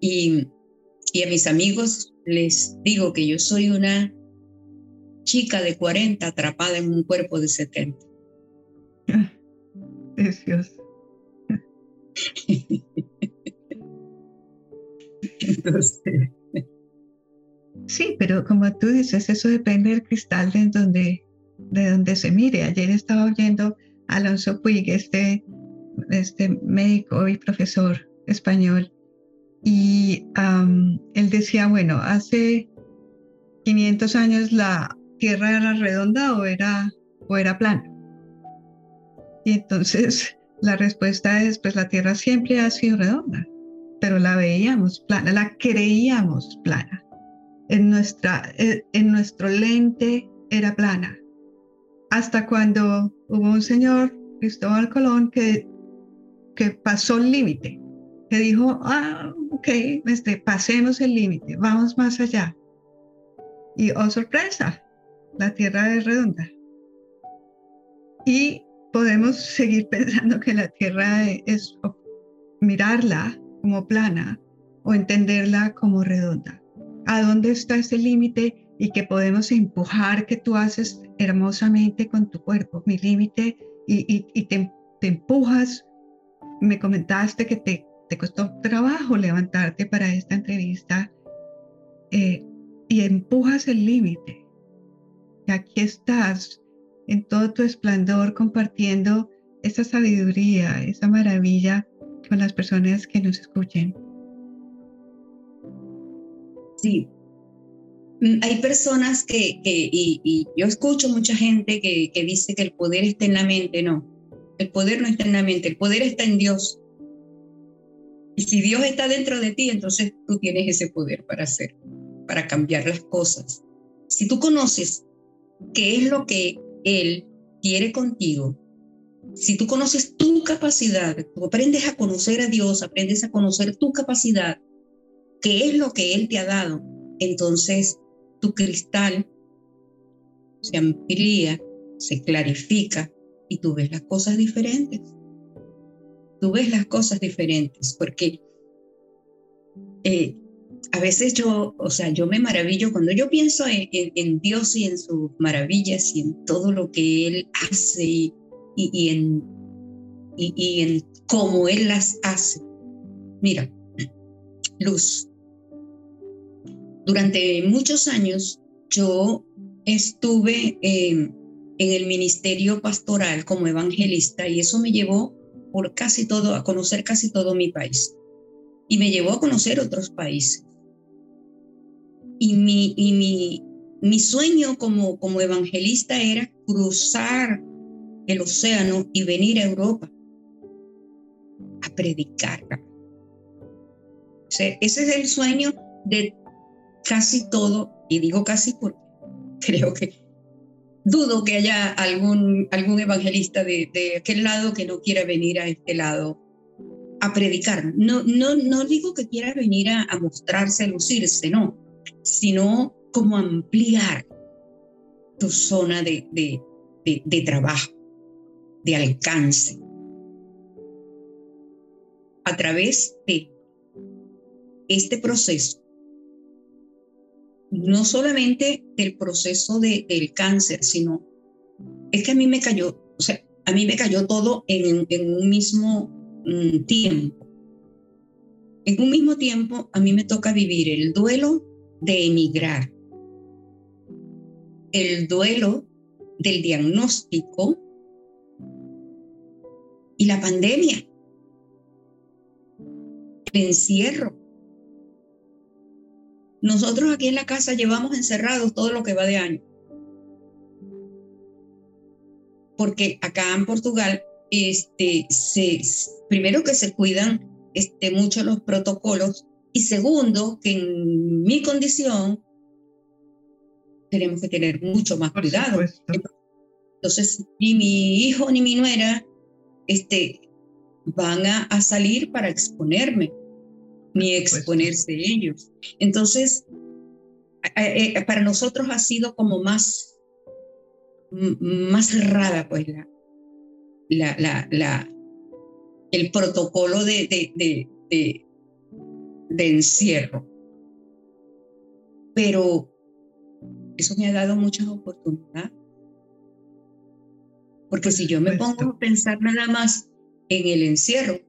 Y, y a mis amigos les digo que yo soy una chica de 40 atrapada en un cuerpo de 70. Dios. [LAUGHS] [LAUGHS] Sí, pero como tú dices, eso depende del cristal de donde, de donde se mire. Ayer estaba oyendo a Alonso Puig, este, este médico y profesor español, y él decía, bueno, hace 500 años la Tierra era redonda o era, o era plana. Y entonces [LAUGHS] la respuesta es, pues la Tierra siempre ha sido redonda, pero la veíamos plana, la creíamos plana. En, nuestra, eh, en nuestro lente era plana. Hasta cuando hubo un señor, Cristóbal Colón, que, que pasó el límite, que dijo, ah, ok, este, pasemos el límite, vamos más allá. Y oh sorpresa, la Tierra es redonda. Y podemos seguir [LAUGHS] pensando que la Tierra es mirarla como plana o entenderla como redonda. ¿A dónde está ese límite y que podemos empujar que tú haces hermosamente con tu cuerpo? Mi límite y, te, empujas. Me comentaste que te, costó trabajo levantarte para esta entrevista eh, y empujas el límite. Aquí estás en todo tu esplendor compartiendo esa sabiduría, esa maravilla con las personas que nos escuchen. Sí. Mm, hay personas que, y, yo escucho mucha gente que, que dice que el poder está en la mente. No, el poder no está en la mente, el poder está en Dios. Y si Dios está dentro de ti, entonces tú tienes ese poder para hacer, para cambiar las cosas. Si tú conoces qué es lo que él quiere contigo, si tú conoces tu capacidad, tú aprendes a conocer a Dios, aprendes a conocer tu capacidad, qué es lo que Él te ha dado, entonces tu cristal se amplía, se clarifica y tú ves las cosas diferentes. Tú ves las cosas diferentes porque eh, a veces yo, o sea, yo me maravillo cuando yo pienso en, Dios y en sus maravillas y en todo lo que Él hace y, y, en, y, en cómo Él las hace. Mira, Luz, durante muchos años yo estuve en el ministerio pastoral como evangelista y eso me llevó por casi todo, a conocer casi todo mi país. Y me llevó a conocer otros países. Y mi, y mi, mi sueño como, como evangelista era cruzar el océano y venir a Europa a predicar. ese es el sueño de casi todo, y digo casi porque [LAUGHS] creo que dudo que haya algún, algún evangelista de, de aquel lado que no quiera venir a este lado a predicar. No, no, no digo que quiera venir a, mostrarse, a lucirse, no, sino como ampliar tu zona de, de, trabajo, de alcance, a través de este proceso, no solamente del proceso de, del cáncer, sino es que a mí me cayó, o sea, a mí me cayó todo en, un mismo mm, tiempo. En un mismo tiempo, a mí me toca vivir el duelo de emigrar. El duelo del diagnóstico y la pandemia. El encierro. Nosotros aquí en la casa llevamos encerrados todo lo que va de año. Porque acá en Portugal, este, se, primero que se cuidan este, mucho los protocolos y segundo, que en mi condición tenemos que tener mucho más cuidado. Entonces, ni mi hijo ni mi nuera este, van a, salir para exponerme, ni exponerse ellos. Entonces, para nosotros ha sido como más, más cerrada, pues, la, la, la, el protocolo de, de de encierro. Pero eso me ha dado muchas oportunidades. Porque si yo me pongo a pensar nada más en el encierro,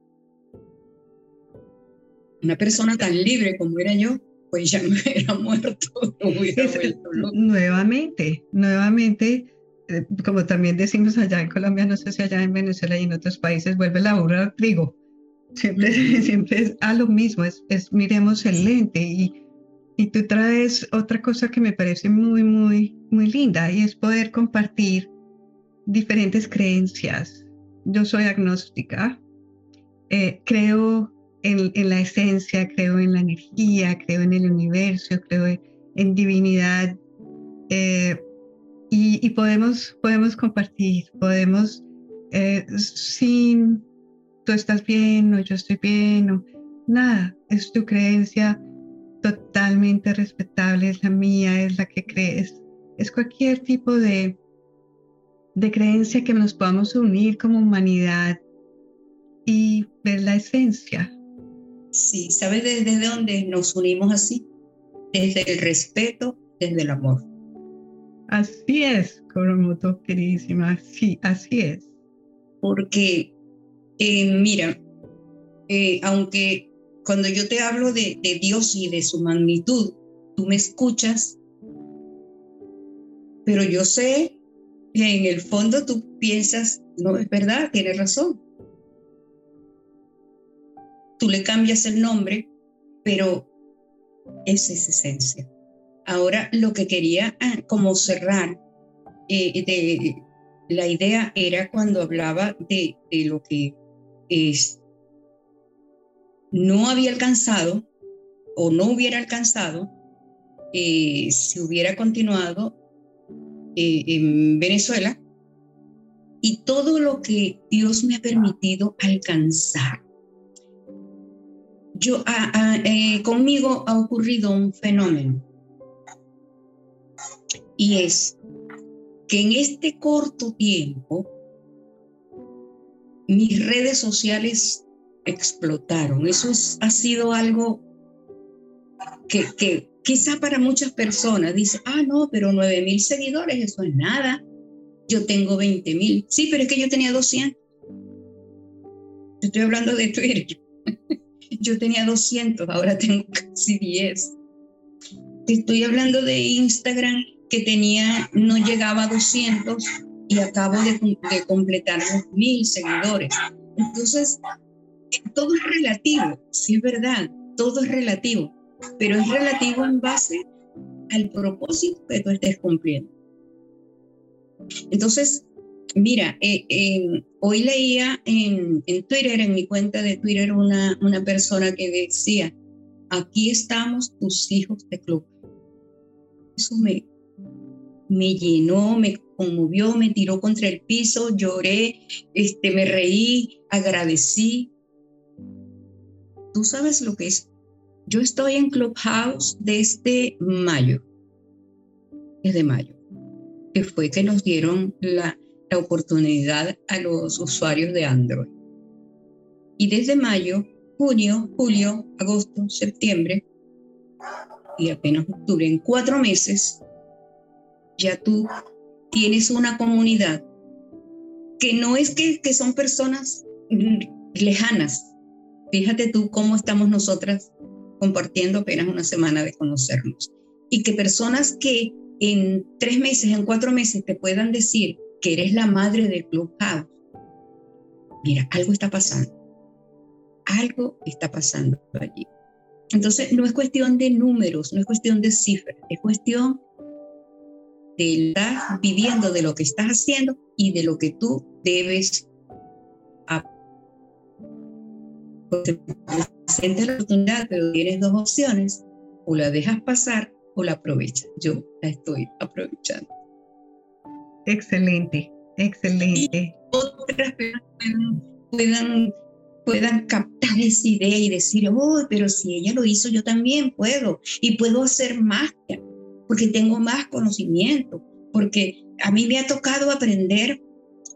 una persona tan libre como era yo, pues ya [LAUGHS] me hubiera muerto, Nuevamente, nuevamente, eh, como también decimos allá en Colombia, no sé si allá en Venezuela y en otros países, vuelve la burra al trigo. Siempre, [LAUGHS] siempre es a lo mismo, es, es miremos el lente y, y tú traes otra cosa que me parece muy, muy, muy linda y es poder compartir diferentes creencias. Yo soy agnóstica, eh, creo en, la esencia, creo en la energía, creo en el universo, creo en, divinidad. Eh, y, podemos, podemos compartir, podemos, eh, sin tú estás bien o yo estoy bien o nada, es tu creencia totalmente respetable, es la mía, es la que crees, es cualquier tipo de, de creencia que nos podamos unir como humanidad y ver la esencia Sí, ¿sabes desde dónde nos unimos así? Desde el respeto, desde el amor. Así es, Coromoto, queridísima. Sí, así es. Porque, eh, mira, eh, aunque cuando yo te hablo de, de Dios y de su magnitud, tú me escuchas, pero yo sé que en el fondo tú piensas, no, es verdad, tienes razón tú le cambias el nombre, pero esa es esencia. Ahora lo que quería ah, como cerrar eh, de, la idea era cuando hablaba de, lo que es, no había alcanzado o no hubiera alcanzado eh, si hubiera continuado eh, en Venezuela y todo lo que Dios me ha permitido alcanzar yo, ah, ah, eh, conmigo ha ocurrido un fenómeno y es que en este corto tiempo mis redes sociales explotaron. Eso ha sido algo que, que quizá para muchas personas dice, ah, no, pero 9 mil seguidores, eso es nada. Yo tengo 20 mil. Sí, pero es que yo tenía 200. Estoy hablando de Twitter. Yo tenía 200, ahora tengo [LAUGHS] casi 10. Te estoy hablando de Instagram que tenía, no llegaba a 200 y acabo de, completar los mil seguidores. Entonces, todo es relativo, sí es verdad, todo es relativo, pero es relativo en base al propósito que tú estés cumpliendo. Entonces, Mira, eh, hoy leía en, Twitter, en mi cuenta de Twitter, una, una persona que decía, aquí estamos tus hijos de club. Eso me, me llenó, me conmovió, me tiró contra el piso, lloré, este, me reí, agradecí. Tú sabes lo que es. Yo estoy en Clubhouse desde mayo, desde mayo, que fue que nos dieron la, oportunidad a los usuarios de Android. Y desde mayo, junio, julio, agosto, septiembre y apenas octubre, en cuatro meses, ya tú tienes una comunidad que no es que, que son personas lejanas. Fíjate tú cómo estamos nosotras compartiendo apenas una semana de conocernos. Y que personas que en tres meses, en cuatro meses te puedan decir, que eres la madre del Clubhouse, mira, algo está pasando. Algo está pasando allí. Entonces, no es cuestión de números, no es cuestión de cifras, es cuestión de estar viviendo de lo que estás haciendo y de lo que tú debes sientes la oportunidad, pero tienes dos opciones, o la dejas pasar o la aprovechas. Yo la estoy aprovechando. Excelente, excelente. Y otras personas puedan, puedan captar esa idea y decir, oh, pero si ella lo hizo, yo también puedo. Y puedo hacer más, porque tengo más conocimiento, porque a mí me ha tocado aprender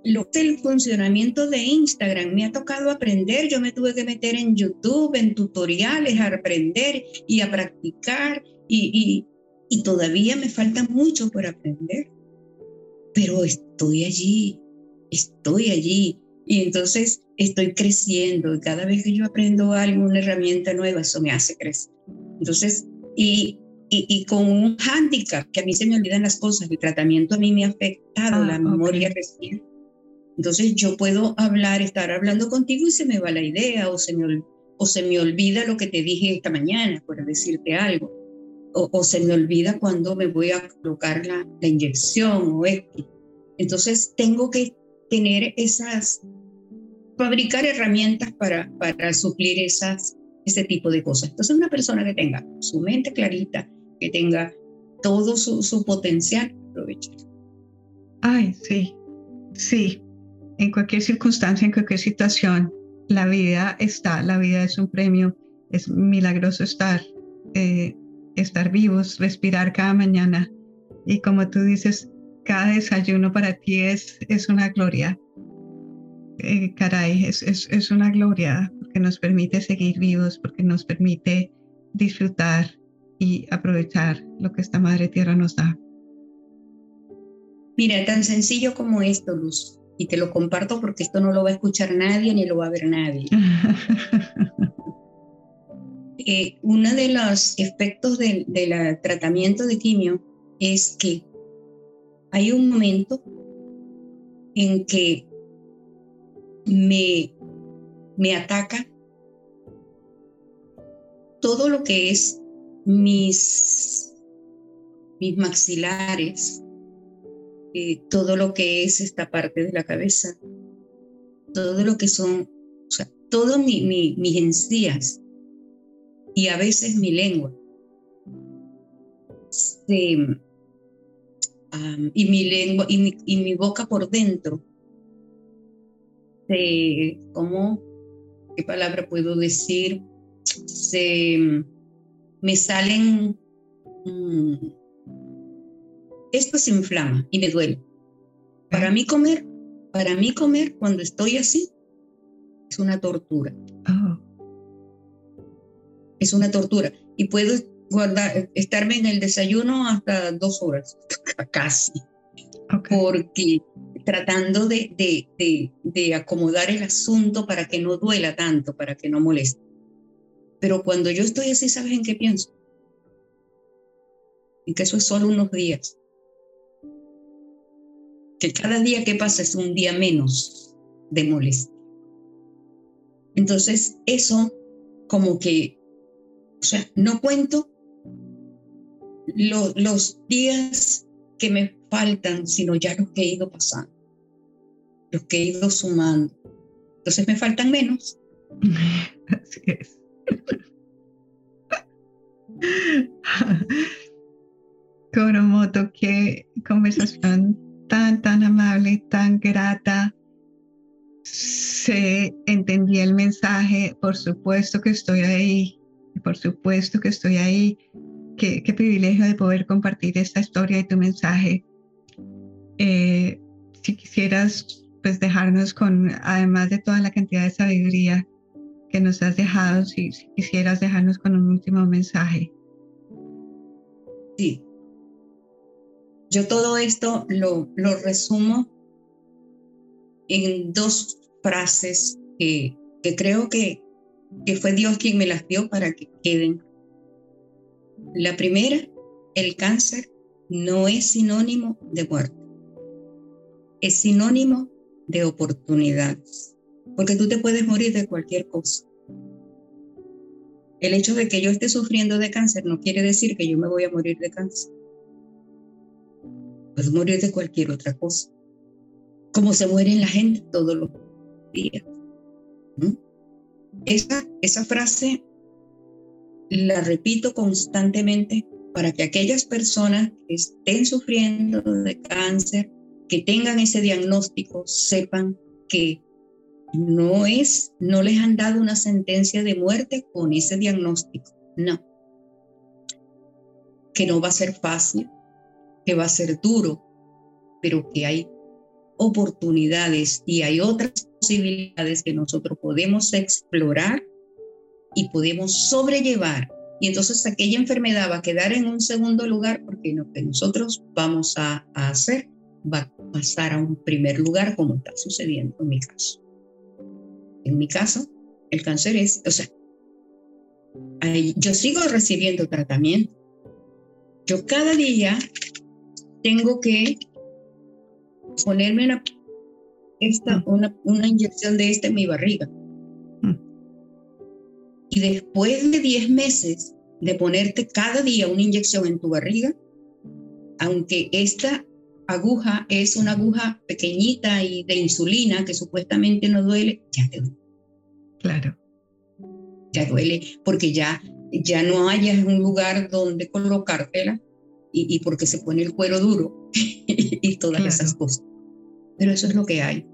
lo que el funcionamiento de Instagram me ha tocado aprender. Yo me tuve que meter en YouTube, en tutoriales, a aprender y a practicar y, y, y todavía me falta mucho por aprender. Pero estoy allí, estoy allí. Y entonces estoy creciendo y cada vez que yo aprendo algo, una herramienta nueva, eso me hace crecer. Entonces, y, y, con un hándicap, que a mí se me olvidan las cosas, el tratamiento a mí me ha afectado ah, la memoria reciente. Entonces yo puedo hablar, estar hablando contigo y se me va la idea o se me, o se me olvida lo que te dije esta mañana, por decirte algo. O, se me olvida cuando me voy a colocar la, la inyección o esto. Entonces tengo que tener esas, fabricar herramientas para, para suplir esas, ese tipo de cosas. Entonces una persona que tenga su mente clarita, que tenga todo su, su potencial, aprovechar. Ay, sí, sí. En cualquier circunstancia, en cualquier situación, la vida está, la vida es un premio, es milagroso estar, eh, estar vivos, respirar cada mañana. Y como tú dices, cada desayuno para ti es, es una gloria. Eh, caray, es, es, es una gloria porque nos permite seguir vivos, porque nos permite disfrutar y aprovechar lo que esta Madre Tierra nos da. Mira, tan sencillo como esto, Luz, y te lo comparto porque esto no lo va a escuchar nadie ni lo va a ver nadie. [LAUGHS] eh, uno de los efectos del de tratamiento de quimio es que hay un momento en que me, me ataca todo lo que es mis, mis maxilares, eh, todo lo que es esta parte de la cabeza, todo lo que son, o mi, mis encías y a veces mi lengua se, y mi lengua y mi, y mi boca por dentro. Se, ¿Cómo? ¿Qué palabra puedo decir? Se me salen. Mm, esto se inflama y me duele. Para mí comer, para mí comer cuando estoy así es una tortura. Es una tortura. Y puedo guardar, estarme en el desayuno hasta dos horas, [LAUGHS] casi. Porque tratando de, de, de, acomodar el asunto para que no duela tanto, para que no moleste. Pero cuando yo estoy así, ¿sabes en qué pienso? En que eso es solo unos días. Que cada día que pasa es un día menos de molestia. Entonces, eso como que, o sea, no cuento los días que me faltan, sino ya los que he ido pasando, los que he ido sumando. Entonces me faltan menos. Así es. [LAUGHS] Coromoto, qué conversación tan, tan amable, tan grata. Se entendía el mensaje, por supuesto que estoy ahí, por supuesto que estoy ahí qué, privilegio de poder compartir esta historia y tu mensaje. Eh, si quisieras pues dejarnos con, además de toda la cantidad de sabiduría que nos has dejado, si, quisieras dejarnos con un último mensaje. Sí. Yo todo esto lo, resumo en dos frases que creo que, que fue Dios quien me las dio para que queden la primera, el cáncer no es sinónimo de muerte, es sinónimo de oportunidades, porque tú te puedes morir de cualquier cosa. El hecho de que yo esté sufriendo de cáncer no quiere decir que yo me voy a morir de cáncer. Puedo morir de cualquier otra cosa, como se muere la gente todos los días. Esa, esa frase la repito constantemente para que aquellas personas que estén sufriendo de cáncer, que tengan ese diagnóstico, sepan que no es, no les han dado una sentencia de muerte con ese diagnóstico, no. Que no va a ser fácil, que va a ser duro, pero que hay oportunidades y hay otras posibilidades que nosotros podemos explorar y podemos sobrellevar. Y entonces aquella enfermedad va a quedar en un segundo lugar porque lo que nosotros vamos a, hacer va a pasar a un primer lugar como está sucediendo en mi caso. En mi caso, el cáncer es, o sea, yo sigo recibiendo tratamiento. Yo cada día tengo que ponerme una, esta, una, una inyección de esta en mi barriga. Mm. Y después de 10 meses de ponerte cada día una inyección en tu barriga, aunque esta aguja es una aguja pequeñita y de insulina que supuestamente no duele, ya te duele. Claro. Ya duele porque ya, ya no hayas un lugar donde colocártela y, y porque se pone el cuero duro [LAUGHS] y todas esas cosas. Pero eso es lo que hay.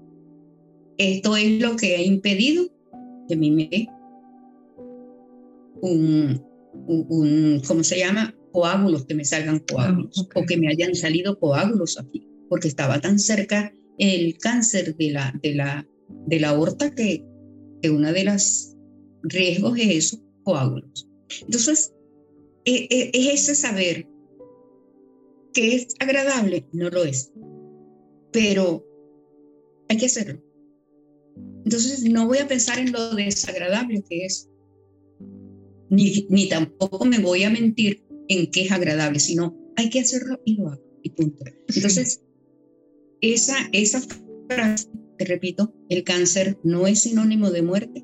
Esto es lo que ha impedido que mí me dé un, un, ¿cómo se llama? Coágulos, que me salgan coágulos o que me hayan salido coágulos aquí, porque estaba tan cerca el cáncer de la, de la, de la aorta que, que uno de los riesgos es eso, coágulos. Entonces, e, e, es ese saber que es agradable, no lo es, pero hay que hacerlo. Entonces, no voy a pensar en lo desagradable que es, ni, ni tampoco me voy a mentir en qué es agradable, sino hay que hacerlo y lo hago, y punto. Entonces, esa, esa frase, te repito, el cáncer no es sinónimo de muerte,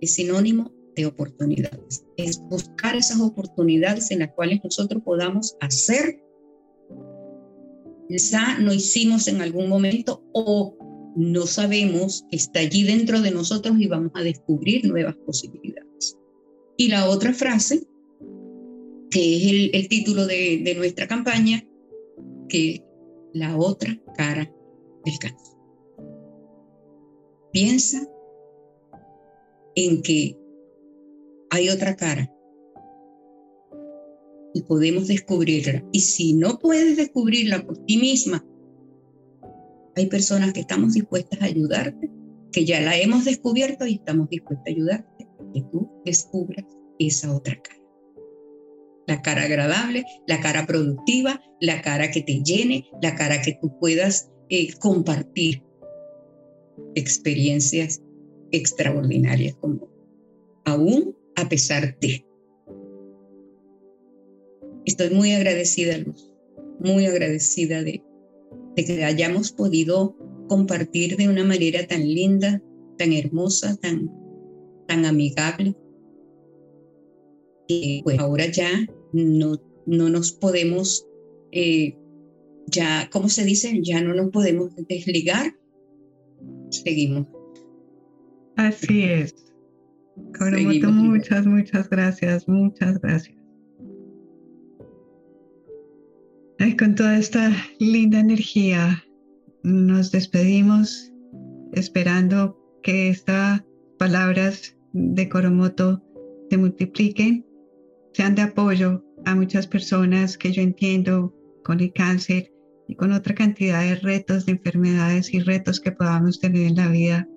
es sinónimo de oportunidades. Es buscar esas oportunidades en las cuales nosotros podamos hacer quizá no hicimos en algún momento o no sabemos que está allí dentro de nosotros y vamos a descubrir nuevas posibilidades. Y la otra frase, que es el, título de, de nuestra campaña, que la otra cara del cáncer. Piensa en que hay otra cara y podemos descubrirla. Y si no puedes descubrirla por ti misma, hay personas que estamos dispuestas a ayudarte, que ya la hemos descubierto y estamos dispuestas a ayudarte a que tú descubras esa otra cara. La cara agradable, la cara productiva, la cara que te llene, la cara que tú puedas eh, compartir experiencias extraordinarias como aún a pesar de. Estoy muy agradecida, Luz, muy agradecida de, que hayamos podido compartir de una manera tan linda, tan hermosa, tan, tan amigable. Y pues ahora ya no, no nos podemos, eh, ya, ¿cómo se dice? Ya no nos podemos desligar. Seguimos. Así es. muchas, muchas gracias, muchas gracias. Con toda esta linda energía nos despedimos esperando que estas palabras de Coromoto se multipliquen, sean de apoyo a muchas personas que yo entiendo con el cáncer y con otra cantidad de retos, de enfermedades y retos que podamos tener en la vida,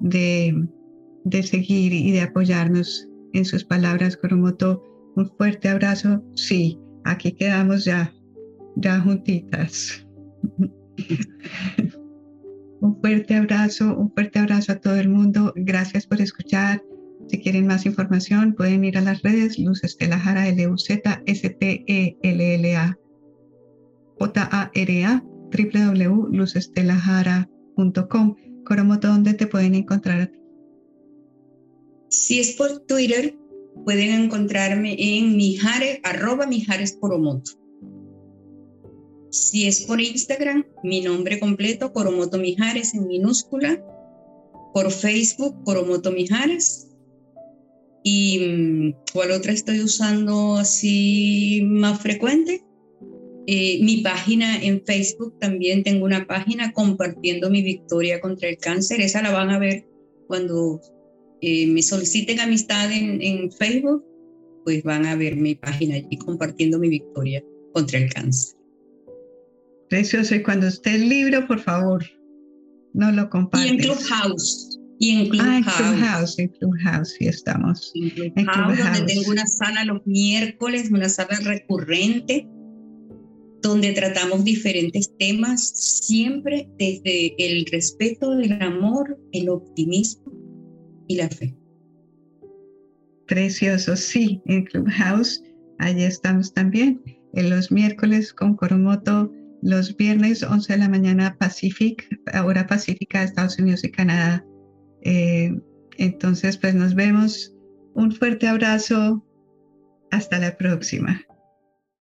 de, de seguir y de apoyarnos en sus palabras. Coromoto, un fuerte abrazo. Sí, aquí quedamos ya, ya juntitas. [LAUGHS] un fuerte abrazo, un fuerte abrazo a todo el mundo. Gracias por escuchar. Si quieren más información, pueden ir a las redes Luz Estela Jara, L-U-Z-S-T-E-L-L-A, J-A-R-A, www.luzestelajara.com. Coromoto, ¿dónde te pueden encontrar? Si es por Twitter, pueden encontrarme en Mijares, Mijares Coromoto. Si es por Instagram, mi nombre completo, Coromoto Mijares en minúscula. Por Facebook, Coromoto Mijares. ¿Y mm, cuál otra estoy usando así más frecuente? Eh, mi página en Facebook, también tengo una página compartiendo mi victoria contra el cáncer. Esa la van a ver cuando eh, me soliciten amistad en, Facebook, pues van a ver mi página allí compartiendo mi victoria contra el cáncer. Precioso. Y cuando esté el libro, por favor, no lo compartes. Y en Clubhouse. Y en Clubhouse. Ah, en Clubhouse, en Clubhouse, sí estamos. En Clubhouse, donde tengo una sala los miércoles, una sala recurrente, donde tratamos diferentes temas, siempre desde el respeto del amor, el optimismo y la fe. Precioso, sí, en Clubhouse, allí estamos también. En los miércoles con Coromoto, los viernes 11 de la mañana Pacific, hora pacífica de Estados Unidos y Canadá. Eh, entonces, pues nos vemos. Un fuerte abrazo. Hasta la próxima.